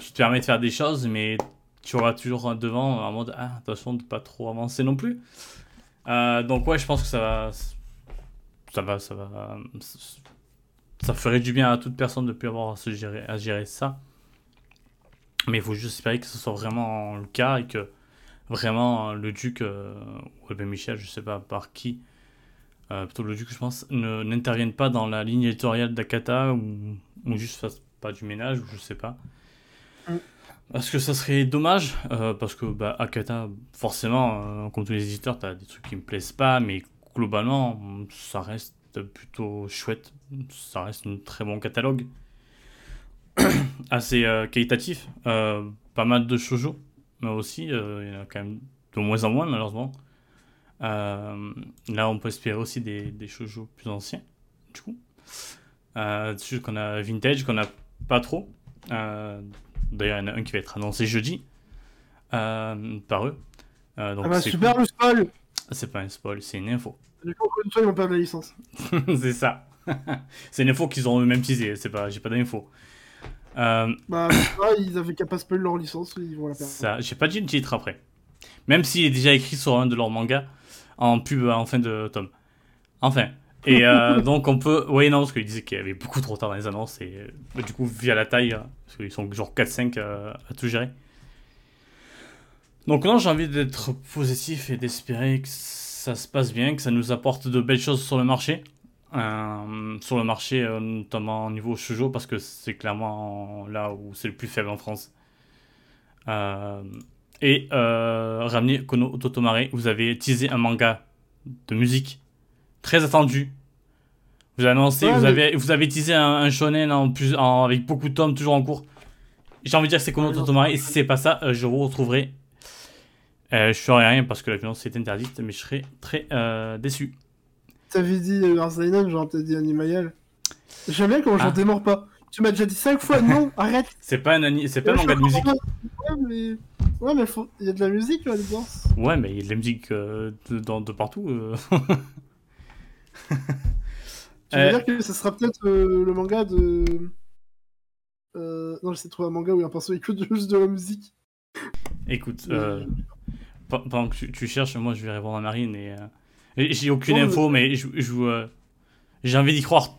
tu te permets de faire des choses, mais tu auras toujours devant en mode ah, attention de pas trop avancer non plus. donc ouais, je pense que ça va, ça va, ça va, ça ferait du bien à toute personne de plus avoir à gérer ça. Mais il faut juste espérer que ce soit vraiment le cas et que vraiment le duc, euh, ou bien Michel, je sais pas par qui, euh, plutôt le duc, je pense, n'intervienne pas dans la ligne éditoriale d'Akata ou, ou juste fasse pas du ménage, ou je sais pas. Mm. Parce que ça serait dommage, euh, parce que bah, Akata, forcément, comme tous les éditeurs, tu as des trucs qui me plaisent pas, mais globalement, ça reste plutôt chouette. Ça reste un très bon catalogue. Assez euh, qualitatif. Euh, pas mal de shoujo, mais aussi, euh, il y en a quand même de moins en moins, malheureusement. là, on peut espérer aussi des, des shoujo plus anciens, du coup. dessus qu'on a vintage, qu'on a pas trop. D'ailleurs, il y en a un qui va être annoncé jeudi par eux. donc ah bah, super le spoil C'est pas un spoil, c'est une info. Du coup, une fois, ils vont perdre la licence. c'est ça. c'est une info qu'ils ont eux-mêmes teasé, c'est pas, j'ai pas d'info. Euh... Bah, ils avaient qu'à pas spoiler leur licence, ils vont la perdre. Ça, j'ai pas dit le titre après. Même s'il est déjà écrit sur un de leurs mangas en pub en fin de tome. Enfin. Et euh, donc on peut. Oui, non, parce qu'ils disaient qu'il y avait beaucoup trop tard dans les annonces et euh, du coup, via la taille, hein, parce qu'ils sont genre 4-5 euh, à tout gérer. Donc non, j'ai envie d'être positif et d'espérer que ça se passe bien, que ça nous apporte de belles choses sur le marché. Euh, sur le marché, euh, notamment au niveau shoujo, parce que c'est clairement là où c'est le plus faible en France. Euh, et ramener Kono Totomare, vous avez teasé un manga de musique très attendu. Vous avez annoncé, vous, avez, vous avez teasé un, shonen en plus, avec beaucoup de tomes toujours en cours. J'ai envie de dire que c'est Kono Totomare, et si c'est pas ça, je vous retrouverai je ferai rien parce que la violence est interdite, mais je serai très déçu. T'avais dit euh, Arzainen, genre t'as dit Animayel. J'aime bien quand j'en ah. démords pas. Tu m'as déjà dit 5 fois non, arrête. C'est pas un c'est pas un manga de musique. Ouais mais ouais mais faut... il y a de la musique là dedans. Ouais mais il y a de la musique euh, de, de, partout. Euh. tu veux dire que ce sera peut-être le manga de non j'essaie de trouver un manga où il y a un perso écoute juste de la musique. Écoute, euh, pendant que tu, cherches, moi je vais répondre à Marine et, euh, j'ai aucune info, mais je, euh, j'ai envie d'y croire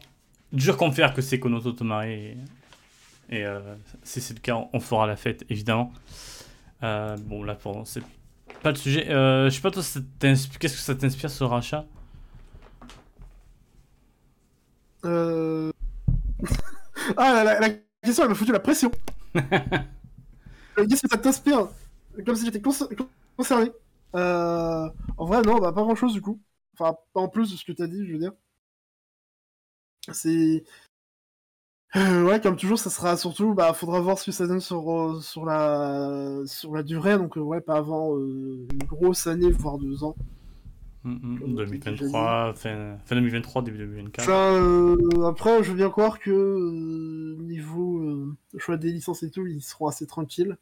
dur comme que c'est Konoto Tomare et, et si c'est le cas, on fera la fête évidemment. bon, là, c'est pas le sujet. je sais pas, toi, qu'est-ce que ça t'inspire ce rachat? Euh... ah, la, la, question, elle m'a foutu la pression. Qu'est-ce que ça t'inspire Comme si j'étais concerné. Euh, en vrai, non, bah, pas grand chose du coup. Enfin, en plus de ce que t'as dit, je veux dire. C'est. Euh, ouais, comme toujours, ça sera surtout, bah, faudra voir ce que ça donne sur, euh, sur, la, sur la durée, donc ouais, pas avant une grosse année, voire deux ans. 2023, fin, 2023, début 2024. après, je veux bien croire que niveau choix des licences et tout, ils seront assez tranquilles.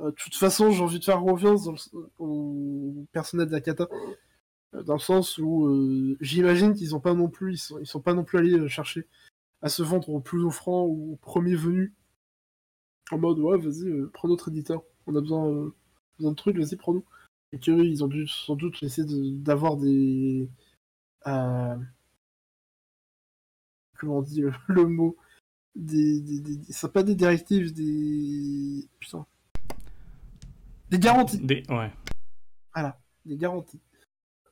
Euh, de toute façon, j'ai envie de faire confiance au personnel d'Akata, euh, dans le sens où euh, j'imagine qu'ils ont pas non plus, ils sont, pas non plus allés chercher à se vendre au plus offrant ou au premier venu, en mode ouais, vas-y, prends notre éditeur, on a besoin, de trucs, vas-y, prends-nous. Et qu'eux, ils ont dû sans doute essayer d'avoir des. comment on dit le, mot des, des, des, pas des directives, des. Putain. Des garanties. Des... Ouais. Voilà, des garanties.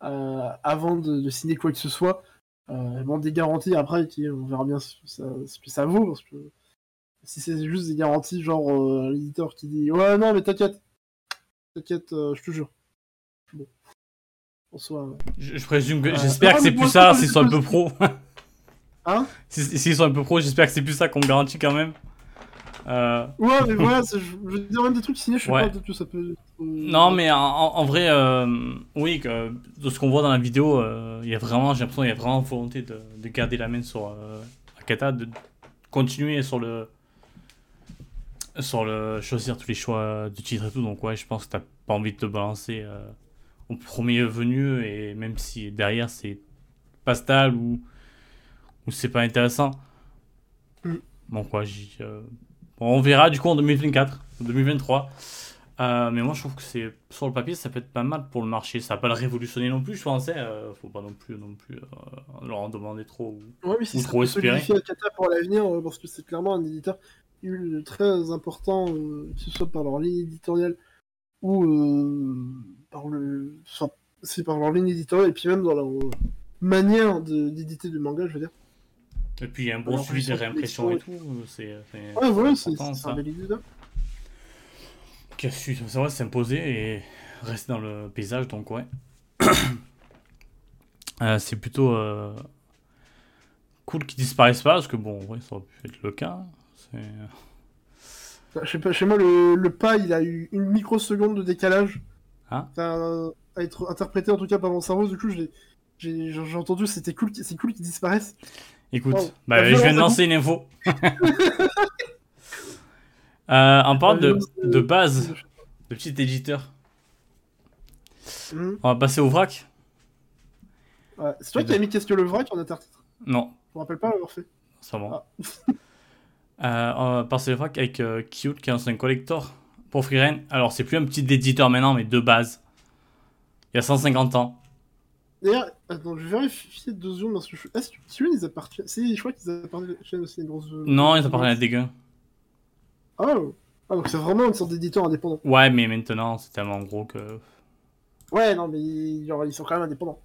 Euh, avant de, signer quoi que ce soit. Euh, bon, des garanties après, on verra bien ce que ça, vaut, parce que si c'est juste des garanties, genre euh, l'éditeur qui dit Ouais, non, mais t'inquiète, t'inquiète, je te jure. Bon. Soit, je, présume que. j'espère que c'est plus ça, s'ils sont un peu pro. hein? S'ils sont un peu pro, j'espère que c'est plus ça qu'on garantit quand même. Euh, ouais, mais voilà, je veux dire même des trucs signés, je sais pas, peut-être ça peut. Euh, non, mais en, vrai, euh, oui, que, de ce qu'on voit dans la vidéo, il y a vraiment, j'ai l'impression, il y a vraiment volonté de, de, garder la main sur Akata, de continuer sur le. sur le. choisir tous les choix de titre et tout, donc ouais, je pense que t'as pas envie de te balancer au premier venu, et même si derrière c'est pas stable ou, ou c'est pas intéressant. Mm. Bon, quoi, j'y on verra du coup en 2024, 2023. Euh, mais moi je trouve que c'est sur le papier ça peut être pas mal pour le marché. Ça va pas le révolutionner non plus, je pensais. Euh, faut pas non plus non plus euh, leur en demander trop ou, ouais, mais si ou trop espérer. Kata pour l'avenir parce que c'est clairement un éditeur très important, que ce soit par leur ligne éditoriale ou par le, enfin, c'est par leur ligne éditoriale et puis même dans leur manière d'éditer du manga, je veux dire. Et puis il y a un bon suivi des réimpressions et tout. C'est, ouais, voilà, c'est un bel éditeur. Qui a su, s'imposer et rester dans le paysage, donc ouais. euh, c'est plutôt euh, cool qu'ils disparaissent pas, parce que bon, ouais, ça aurait pu être le cas. Bah, je sais pas, chez moi, le, le, pas, il a eu une microseconde de décalage. Hein à être interprété en tout cas par mon cerveau, du coup, j'ai, j'ai, entendu, c'était cool, c'est cool qu'ils disparaissent. Écoute, bah, je viens de lancer une info. euh, on parle de, de base, de petit éditeur. Hmm. On va passer au vrac. Ouais. C'est toi qui as mis Qu'est-ce que le vrac en intertitre? Non. Je me rappelle pas l'avoir fait. Va. Ah. euh, on va passer au vrac avec euh, Cute qui est un collector pour Freeren. Alors, c'est plus un petit éditeur maintenant, mais de base. Il y a 150 ans. D'ailleurs, attends, je vais vérifier deux secondes parce que je... Est-ce que celui ils appartiennent Si, je crois qu'ils appartiennent aussi à une grosse. Non, ils appartiennent à Dégueu. Ah, ah, donc c'est vraiment une sorte d'éditeur indépendant. Ouais, mais maintenant, c'est tellement gros que. Ouais, non, mais genre, ils sont quand même indépendants.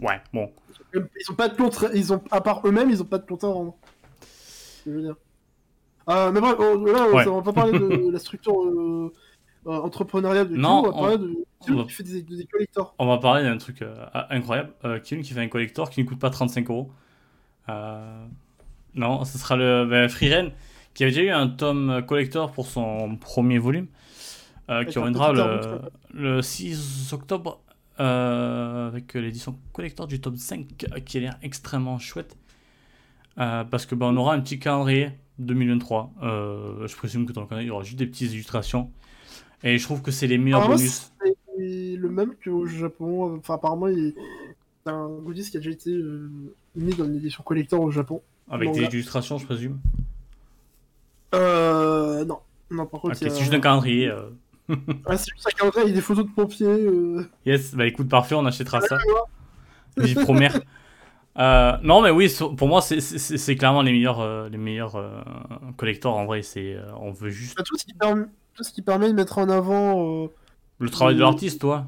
Ouais, bon. Ils ont pas de compte, ils ont, à part eux-mêmes, ils ont pas de compte à rendre. Je veux dire. Euh, mais bref, oh, là, on va pas parler de la structure euh, euh, entrepreneuriale de non, on va parler de on va... fait des, collectors. On va parler d'un truc euh, incroyable. Euh, qui fait un collector qui ne coûte pas 35 euros. Non, ce sera le ben, Freeren qui avait déjà eu un tome collector pour son premier volume. qui reviendra le, le, 6 octobre avec l'édition collector du tome 5 qui a l'air extrêmement chouette. parce que ben, on aura un petit calendrier 2023. je présume que dans le calendrier, il y aura juste des petites illustrations. Et je trouve que c'est les meilleurs bonus le même qu'au Japon. Enfin, apparemment, il c'est un goodies qui a déjà été euh, mis dans une édition collector au Japon. Avec des illustrations, je présume Euh. Non. Non, par contre. c'est juste un calendrier. Euh. ah, c'est juste un calendrier avec des photos de pompiers. Euh. Yes, bah écoute, parfait, on achètera ça. Vive première. Euh, non, mais oui, pour moi, c'est clairement les meilleurs, les meilleurs collectors en vrai. C'est, on veut juste. Tout ce, qui permet, tout ce qui permet de mettre en avant le travail de l'artiste, toi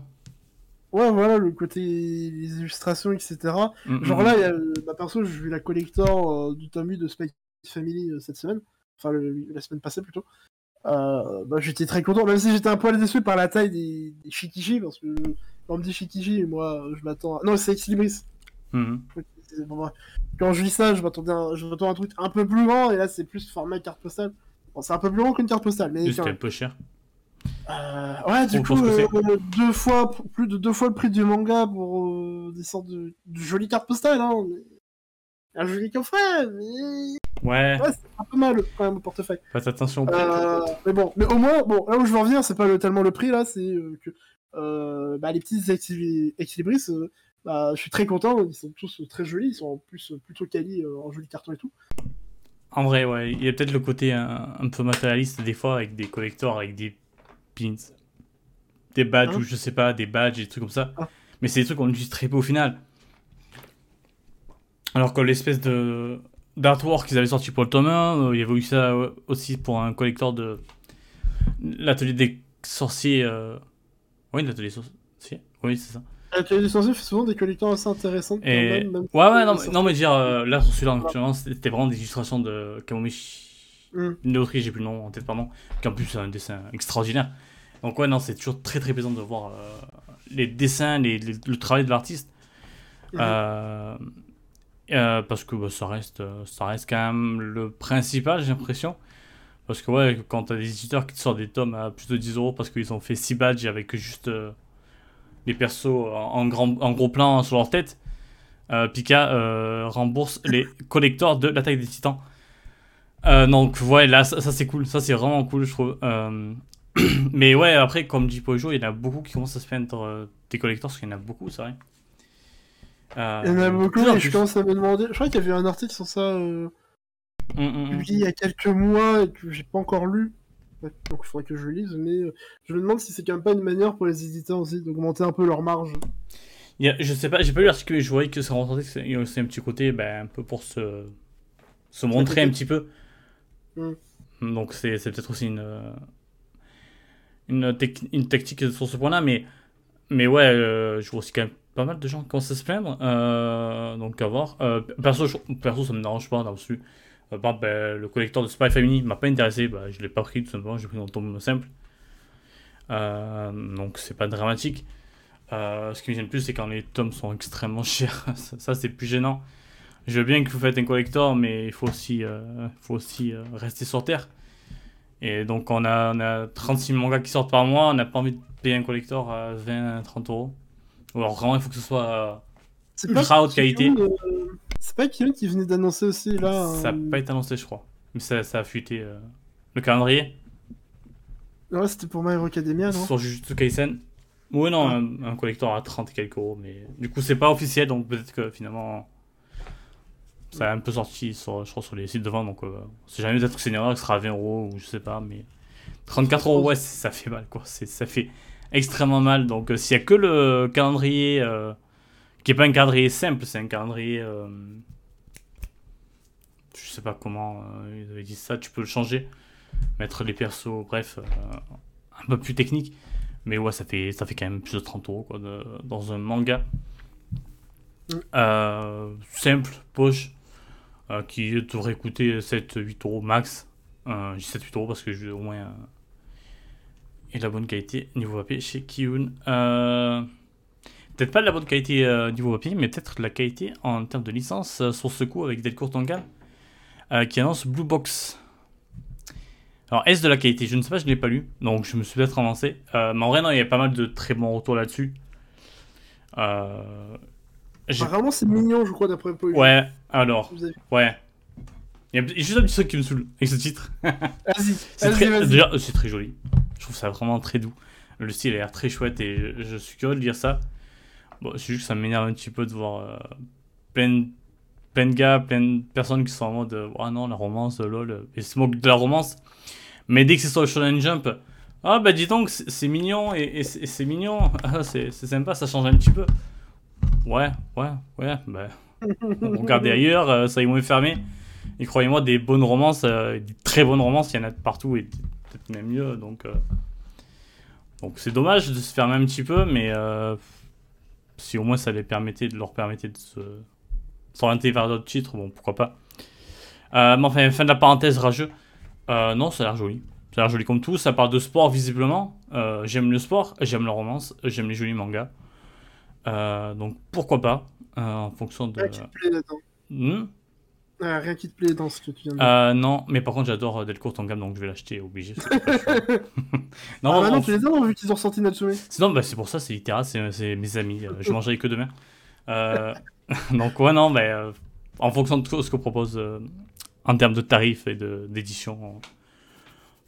Ouais, voilà, le côté les illustrations, etc. Mm, Genre mm, là, mm. y a, bah, perso, j'ai vu la collector du tome de Spy Family cette semaine. Enfin, la semaine passée plutôt. Euh, bah, j'étais très content, même si j'étais un poil déçu par la taille des, des Shikiji, parce que quand on me dit Shikiji, moi je m'attends à... Non, c'est Ex Libris. Mhm. Quand je lis ça, je m'attendais à... je m'attends un truc un peu plus grand, et là c'est plus format carte postale. Bon, c'est un peu plus grand qu'une carte postale, mais. C'était un peu cher. Euh, ouais, du coup, euh, deux fois, plus de deux fois le prix du manga pour des sortes de, de jolies cartes postales. Hein, Un joli coffret, mais Ouais. c'est un peu mal quand même au portefeuille. Faites attention euh, mais bon, mais au moins, bon, là où je veux en venir, c'est pas tellement le prix là, c'est euh, que euh, bah, les petits équilibris, bah, je suis très content, ils sont tous très jolis, ils sont en plus plutôt quali en jolis cartons et tout. En vrai, ouais, il y a peut-être le côté un, peu matérialiste des fois avec des collecteurs, avec des pins, des badges hein ou je sais pas, des badges, des trucs comme ça. Ah. Mais c'est des trucs qu'on utilise très peu au final. Alors que l'espèce de d'artwork qu'ils avaient sorti pour le tome 1. Euh, il y avait eu ça aussi pour un collector de l'atelier des sorciers. Euh, oui, l'atelier des sorciers. Oui, c'est ça. L'atelier des sorciers fait souvent des collecteurs assez intéressants. Et... Même, ouais, ouais, non, mais, non, mais dire, là, sur celui-là, actuellement, c'était vraiment des illustrations de Kamomichi. Mm. Une autrice, j'ai plus le nom en tête, pardon. Qui en plus, c'est un dessin extraordinaire. Donc, ouais, non, c'est toujours très très plaisant de voir les dessins, les, le travail de l'artiste. Mm-hmm. Euh, euh, parce que bah, ça, reste, euh, ça reste quand même le principal, j'ai l'impression. Parce que ouais, quand t'as des éditeurs qui te sortent des tomes à plus de 10 euros parce qu'ils ont fait 6 badges avec juste euh, les persos en, grand, en gros plan sur leur tête, Pika rembourse les collecteurs de l'attaque des titans. donc ouais, là, ça, c'est cool. Ça, c'est vraiment cool, je trouve. mais ouais, après, comme dit Pojo, il y en a beaucoup qui commencent à se peindre des collecteurs parce qu'il y en a beaucoup, c'est vrai. Euh, il y en a beaucoup et je commence à me demander. Je crois qu'il y avait un article sur ça euh, mm, mm, mm. il y a quelques mois et que j'ai pas encore lu. Donc il faudrait que je lise, mais euh, je me demande si c'est quand même pas une manière pour les éditeurs aussi d'augmenter un peu leur marge. Je sais pas, j'ai pas lu l'article, mais je voyais que ça ressentait que c'est un petit côté ben, un peu pour se, se montrer un petit peu. Donc c'est peut-être aussi une, une, une, tactique sur ce point-là, mais, mais ouais, je vois aussi quand même pas mal de gens qui commencent à se plaindre. Euh, donc à voir. Euh, perso, perso, ça me dérange pas d'avoir su. Euh, par ben, le collecteur de Spy Family m'a pas intéressé. Bah, je l'ai pas pris tout simplement. J'ai pris dans le tome simple. donc c'est pas dramatique. ce qui me gêne plus, c'est quand les tomes sont extrêmement chers. ça, c'est plus gênant. Je veux bien que vous faites un collector, mais il faut aussi, faut aussi rester sur terre. Et donc on a, on a 36 mangas qui sortent par mois, on n'a pas envie de payer un collector à 20-30 euros. Alors vraiment, il faut que ce soit ultra haute qualité. Euh, c'est pas Kion qui venait d'annoncer aussi là Ça n'a pas été annoncé, je crois. Mais ça, ça a fuité. Euh, le calendrier Ouais, c'était pour My Hero Academia, non? Sur Jujutsu Kaisen. Ouais, non, un, collector à 30 et quelques euros. Mais du coup, c'est pas officiel, donc peut-être que finalement. Ça a un peu sorti, sur, je crois, sur les sites de vente. Donc, euh, c'est jamais peut-être que c'est une erreur, que ce sera à 20 euros ou je sais pas. Mais 34 euros, ouais, ça fait mal, quoi. Ça fait extrêmement mal. Donc euh, s'il n'y a que le calendrier, euh, qui n'est pas un calendrier simple, c'est un calendrier... Euh, je sais pas comment ils avaient dit ça, tu peux le changer, mettre les persos, bref, un peu plus technique. Mais ouais, ça fait, ça fait quand même plus de 30 euros quoi, dans un manga. Mm. simple, poche, qui devrait coûter 7-8 euros max. Euh, 7-8 euros parce que j'ai au moins et la bonne qualité niveau papier chez Kiyun. Euh, peut-être pas de la bonne qualité euh, niveau papier, mais peut-être la qualité en termes de licence euh, sur ce coup avec Delcourt Tonga qui annonce Blue Box. Alors, est-ce de la qualité? Je ne sais pas, je ne l'ai pas lu, donc je me suis peut-être avancé. mais en vrai, non, il y a pas mal de très bons retours là-dessus. Apparemment, c'est mignon, je crois, d'après Ouais, alors, ouais. Il y a juste un petit truc qui me saoule avec ce titre. Vas-y, c'est très joli. Je trouve ça vraiment très doux. Le style a l'air très chouette et je suis curieux de lire ça. Bon, c'est juste que ça m'énerve un petit peu de voir euh, plein, plein de gars, plein de personnes qui sont en mode Ah oh non, la romance, lol, et se moquent de la romance. Mais dès que c'est sur le Shonen Jump, ah bah dis donc, c'est mignon et, c'est mignon, ah, c'est sympa, ça change un petit peu. Ouais, ouais, ouais, bah. Regardez ailleurs, euh, ça ils vont fermer. Et croyez-moi, des bonnes romances, euh, des très bonnes romances, il y en a de partout et peut-être même mieux. Donc, euh, donc c'est dommage de se fermer un petit peu, mais euh, si au moins ça les permettait, de leur permettait de se s'orienter vers d'autres titres, bon, pourquoi pas. Euh, mais enfin, fin de la parenthèse rageux. Euh, non, ça a l'air joli. Ça a l'air joli comme tout. Ça parle de sport, visiblement. Euh, j'aime le sport, j'aime la romance, j'aime les jolis mangas. donc pourquoi pas, en fonction de. Te plaît hmm rien qui te plaît dans ce que tu viens de dire. non, mais par contre, j'adore Delcourt en gamme, donc je vais l'acheter, obligé. non, ah bah non, tu les as vu qu'ils ont sorti Natsume. Sinon, bah, c'est pour ça, c'est Itera, c'est mes amis. je mangerai que demain. donc, ouais, non, bah, en fonction de ce que propose en termes de tarifs et d'édition.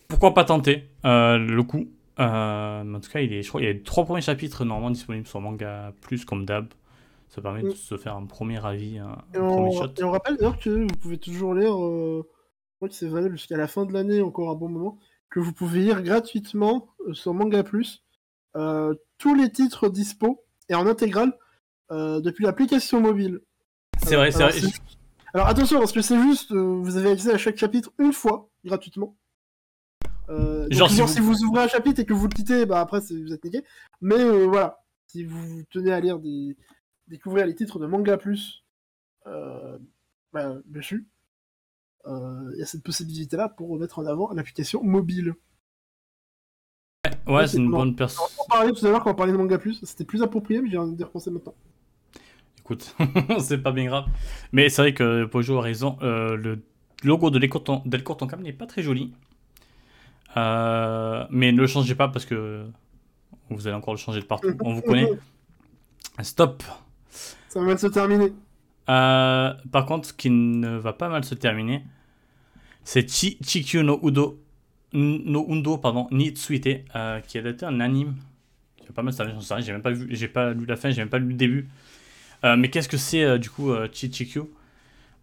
Pourquoi pas tenter euh, le coup euh, En tout cas, il est, je crois, il y a trois premiers chapitres normalement disponibles sur Manga Plus comme d'hab. Ça permet de se faire un premier avis, un, premier shot. Et on rappelle d'ailleurs que vous pouvez toujours lire, euh, je crois que c'est valable jusqu'à la fin de l'année, encore un bon moment, que vous pouvez lire gratuitement sur Manga Plus tous les titres dispo et en intégrale depuis l'application mobile. C'est vrai, c'est vrai. Alors attention, parce que c'est juste, euh, vous avez accès à chaque chapitre une fois, gratuitement. Euh, Genre, si, vous... ouvrez un chapitre et que vous le quittez, bah après vous êtes niqué. Mais euh, voilà, si vous tenez à lire des, découvrir les titres de manga plus bah, dessus, il y a cette possibilité là pour mettre en avant l'application mobile. Ouais, c'est une bonne personne. On parlait tout à l'heure quand on parlait de manga plus, c'était plus approprié, mais j'ai envie de repenser maintenant écoute, c'est pas bien grave. Mais c'est vrai que Pojo a raison. Euh, le logo de Delcourt Cam n'est pas très joli. Euh, mais ne le changez pas parce que vous allez encore le changer de partout. On vous connaît. Stop. Ça va mal se terminer. Euh, par contre, ce qui ne va pas mal se terminer, c'est Chi Chikyu no Udo no Undo pardon ni Tsuite qui a daté un anime. J'ai pas mal j'ai même pas vu, j'ai pas lu la fin, j'ai même pas lu le début. Euh, mais qu'est-ce que c'est euh, du coup euh, Chichikyu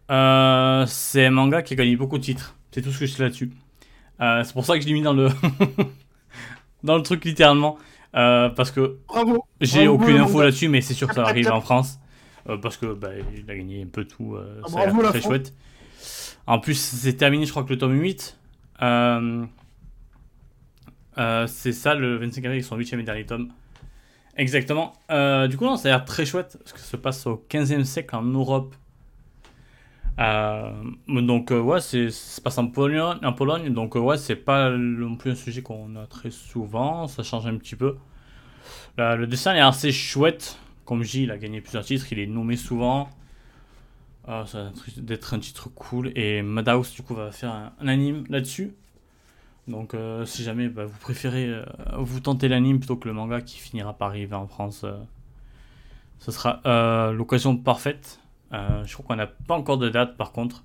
C'est un manga qui a gagné beaucoup de titres. C'est tout ce que je sais là-dessus. c'est pour ça que je l'ai mis dans le dans le truc littéralement parce que j'ai aucune info là-dessus, mais c'est sûr que ça arrive en France parce que bah, il a gagné un peu tout. c'est très chouette. En plus, c'est terminé, je crois que le tome 8. c'est ça le 25 avril, son 8 et dernier tome. Exactement. Euh, du coup, non, ça a l'air très chouette, parce que ça se passe au 15e siècle en Europe. Euh, donc, euh, ouais, ça se passe en Pologne, en Pologne donc, ouais, c'est pas non plus un sujet qu'on a très souvent, ça change un petit peu. le dessin est assez chouette, comme il a gagné plusieurs titres, il est nommé souvent. ça va d'être un titre cool, et Madhouse, du coup, va faire un, un anime là-dessus. Donc euh, si jamais bah, vous préférez euh, vous tenter l'anime plutôt que le manga qui finira par arriver en France, euh, ce sera l'occasion parfaite. je crois qu'on n'a pas encore de date par contre.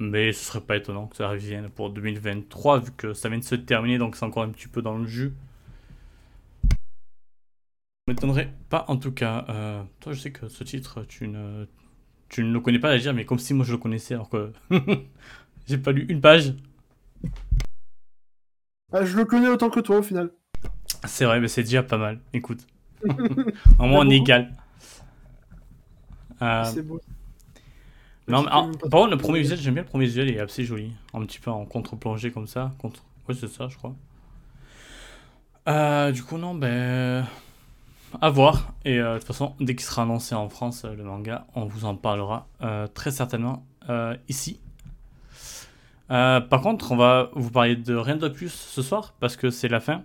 Mais ce serait pas étonnant que ça revienne pour 2023 vu que ça vient de se terminer donc c'est encore un petit peu dans le jus. Je m'étonnerait pas en tout cas. toi je sais que ce titre tu ne, tu ne le connais pas à dire mais comme si moi je le connaissais alors que j'ai pas lu une page. Ah, je le connais autant que toi au final. C'est vrai, mais c'est déjà pas mal. Écoute. Au moins, on est égal. Euh, c'est beau. Non, mais, par contre, le premier visuel, j'aime bien le premier visuel, il est assez joli. Un petit peu en contre-plongée comme ça. Contre... Ouais, c'est ça, je crois. Euh, du coup, non, ben. À voir. Et euh, de toute façon, dès qu'il sera annoncé en France, le manga, on vous en parlera très certainement ici. Euh, par contre, on va vous parler de rien de plus ce soir parce que c'est la fin.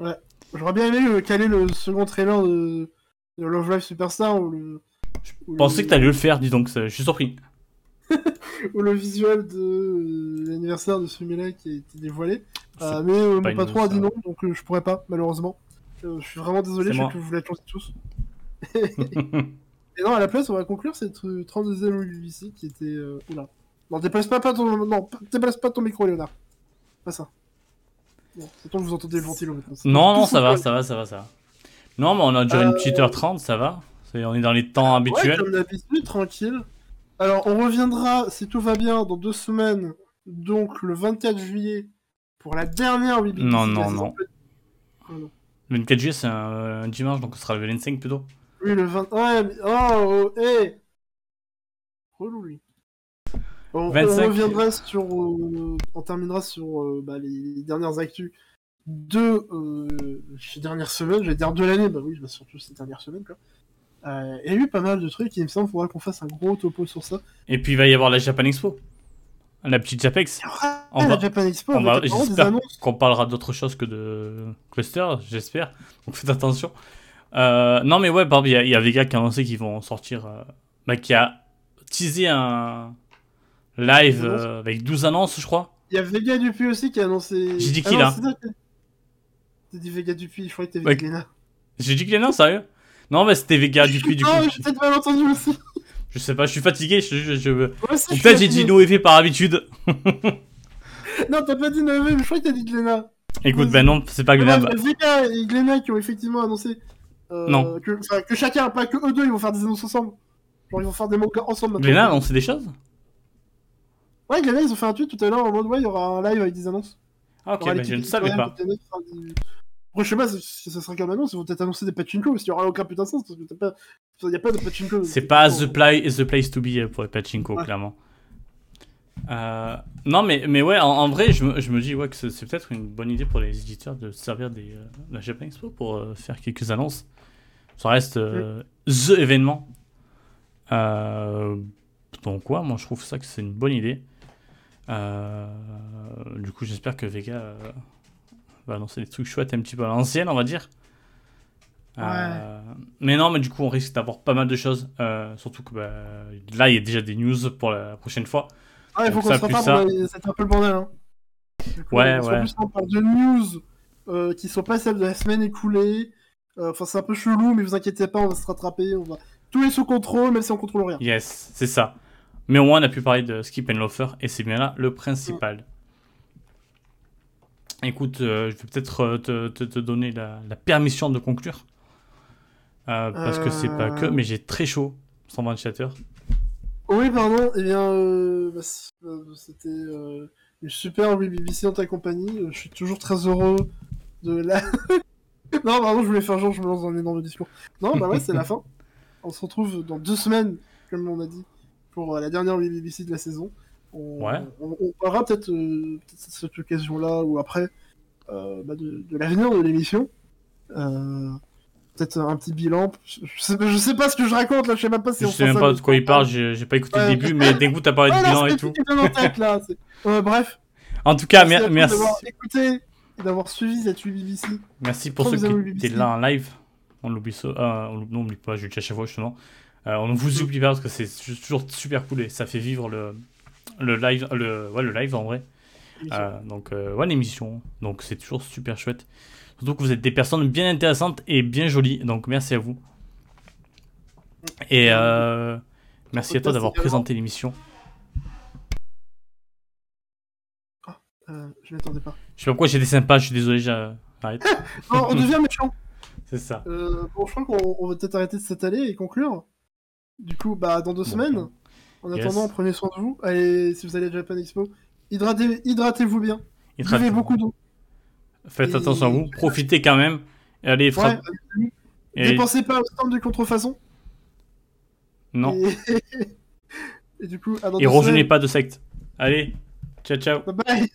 Ouais. J'aurais bien aimé euh, caler le second trailer de, Love Live Superstar ou le. Je pensais que t'allais le faire, dis donc, je suis surpris. ou le visuel de euh, l'anniversaire de ce là qui a été dévoilé. mais mon patron a dit non, donc je pourrais pas, malheureusement. Je suis vraiment désolé, je sais que vous voulez tous. Et non, à la place, on va conclure cette 32e ici qui était. Oula. Non, déplace pas, pas ton... Non, déplace pas ton micro, Léonard. Pas ça. Bon, c'est que vous entendez le ventilo maintenant. Non, non, ça va, ça va, ça va, ça va. Non, mais on a déjà une petite heure trente, ça va. On est dans les temps habituels. Ouais, comme d'habitude, tranquille. Alors, on reviendra, si tout va bien, dans deux semaines, donc le 24 juillet, pour la dernière Weebly. Non, non, non. Le 24 juillet, c'est un, dimanche, donc ce sera le 25 plutôt. Oui, le 20. Ouais, mais... Oh, oh, hé Relou, lui. On, reviendra sur. Euh, on terminera sur euh, bah, les dernières actus de ces dernières semaines, je vais dire de l'année, bah oui, bah surtout ces dernières semaines, quoi. Euh, il y a eu pas mal de trucs, et il me semble qu'il faudra qu'on fasse un gros topo sur ça. Et puis il va y avoir la Japan Expo. La petite Japex. on va, Japan Expo, j'espère qu'on parlera d'autre chose que de Cluster, j'espère. Donc faites attention. Euh, non mais ouais, il y, a Vega qui a annoncé qu'ils vont sortir, euh, bah, qui a teasé un live euh, avec 12 annonces, je crois. Il y a Vega Dupuis aussi qui a annoncé. J'ai dit qui ah là T'as dit Vega Dupuis, je crois que t'avais ouais. dit Gléna. J'ai dit Gléna, sérieux? Non, mais c'était Vega Dupuis du coup. Non, j'ai peut-être mal entendu aussi. Je sais pas, je suis fatigué. Je, je, je... peut-être j'ai dit Noévé par habitude. non, t'as pas dit Noévé, mais je crois que t'as dit Gléna. Écoute, ben non, c'est pas Gléna. C'est Vega et Gléna qui ont effectivement annoncé. Euh, non. Que, que, chacun, pas que eux deux, ils vont faire des annonces ensemble. Genre, ils vont faire des mots ensemble. Gléna a annoncé des choses? Ouais, Gléna, ils ont fait un tweet tout à l'heure en mode ouais, il y aura un live avec des annonces. Ah, ok, mais je ne savais pas. Après, je sais pas si ça sera comme annonce, ils vont peut-être annoncer des pachinko, parce qu'il y aura aucun putain de sens, parce qu'il pas... n'y a pas de pachinko. C'est pas the, the, place to be pour les pachinko, clairement. Euh, non, mais, mais ouais, en, vrai, je me, je me, dis ouais, que c'est peut-être une bonne idée pour les éditeurs de servir des, euh, la Japan Expo pour euh, faire quelques annonces. Ça reste the événement. donc, ouais, moi je trouve ça que c'est une bonne idée. du coup, j'espère que Vega va annoncer des trucs chouettes un petit peu à l'ancienne, on va dire. Euh, mais non, mais du coup, on risque d'avoir pas mal de choses. Euh, surtout que bah, là, il y a déjà des news pour la prochaine fois. Ah, il faut qu'on se ça... c'est un peu le bordel. Hein. ouais, ouais. on parle de news euh, qui sont pas celles de la semaine écoulée. Enfin, c'est un peu chelou, mais vous inquiétez pas, on va se rattraper. On va... Tout est sous contrôle, même si on contrôle rien. Yes, c'est ça. Mais au moins, on a pu parler de Skip and Loafer, et c'est bien là le principal. Écoute, euh, je vais peut-être euh, te, te, donner la, permission de conclure. Euh, parce que c'est pas que, mais j'ai très chaud sans ventilateur. Oui, pardon. Eh bien, bah, c'était une super BBC en ta compagnie. Je suis toujours très heureux de la. non, pardon, je voulais faire genre, je me lance dans un énorme discours. Non, bah ouais, c'est la fin. On se retrouve dans deux semaines, comme on a dit, pour la dernière BBC de la saison. On, ouais. on, parlera peut-être euh, cette occasion-là ou après euh, bah de, de l'avenir de l'émission. Euh, peut-être un petit bilan. Je sais, je sais, pas ce que je raconte là, je sais même pas si je sais même pas de quoi il parle, j'ai pas écouté le début, mais d'un coup t'as parlé de bilan et tout. Tête, là, bref. En tout cas, merci. merci. d'avoir écouté et d'avoir suivi cette. Merci pour ceux qui étaient là en live. On l'oublie ça. Euh, on pas, je le dis à chaque fois justement. Euh, on ne vous oublie pas parce que c'est toujours super cool et ça fait vivre le, le live, le, ouais, le live en vrai. Euh, donc, euh, ouais, l'émission. Donc, c'est toujours super chouette. Surtout que vous êtes des personnes bien intéressantes et bien jolies. Donc, merci à vous. Et euh, merci à toi d'avoir présenté l'émission. Ah, je m'attendais pas. Je sais pas pourquoi j'étais sympa, je suis désolé, j'arrête. on devient méchant. C'est ça. bon, je crois qu'on va peut-être arrêter de s'étaler et conclure. Du coup, bah, dans deux semaines. En attendant, prenez soin de vous. Allez, si vous allez à Japan Expo, hydratez-vous bien. Buvez beaucoup d'eau. Faites attention à vous. Profitez quand même. Et allez, frappe. Dépensez pas au stand de contrefaçon. Non. Et, du coup, Et rejoignez pas de secte. Allez, ciao ciao. Bye bye.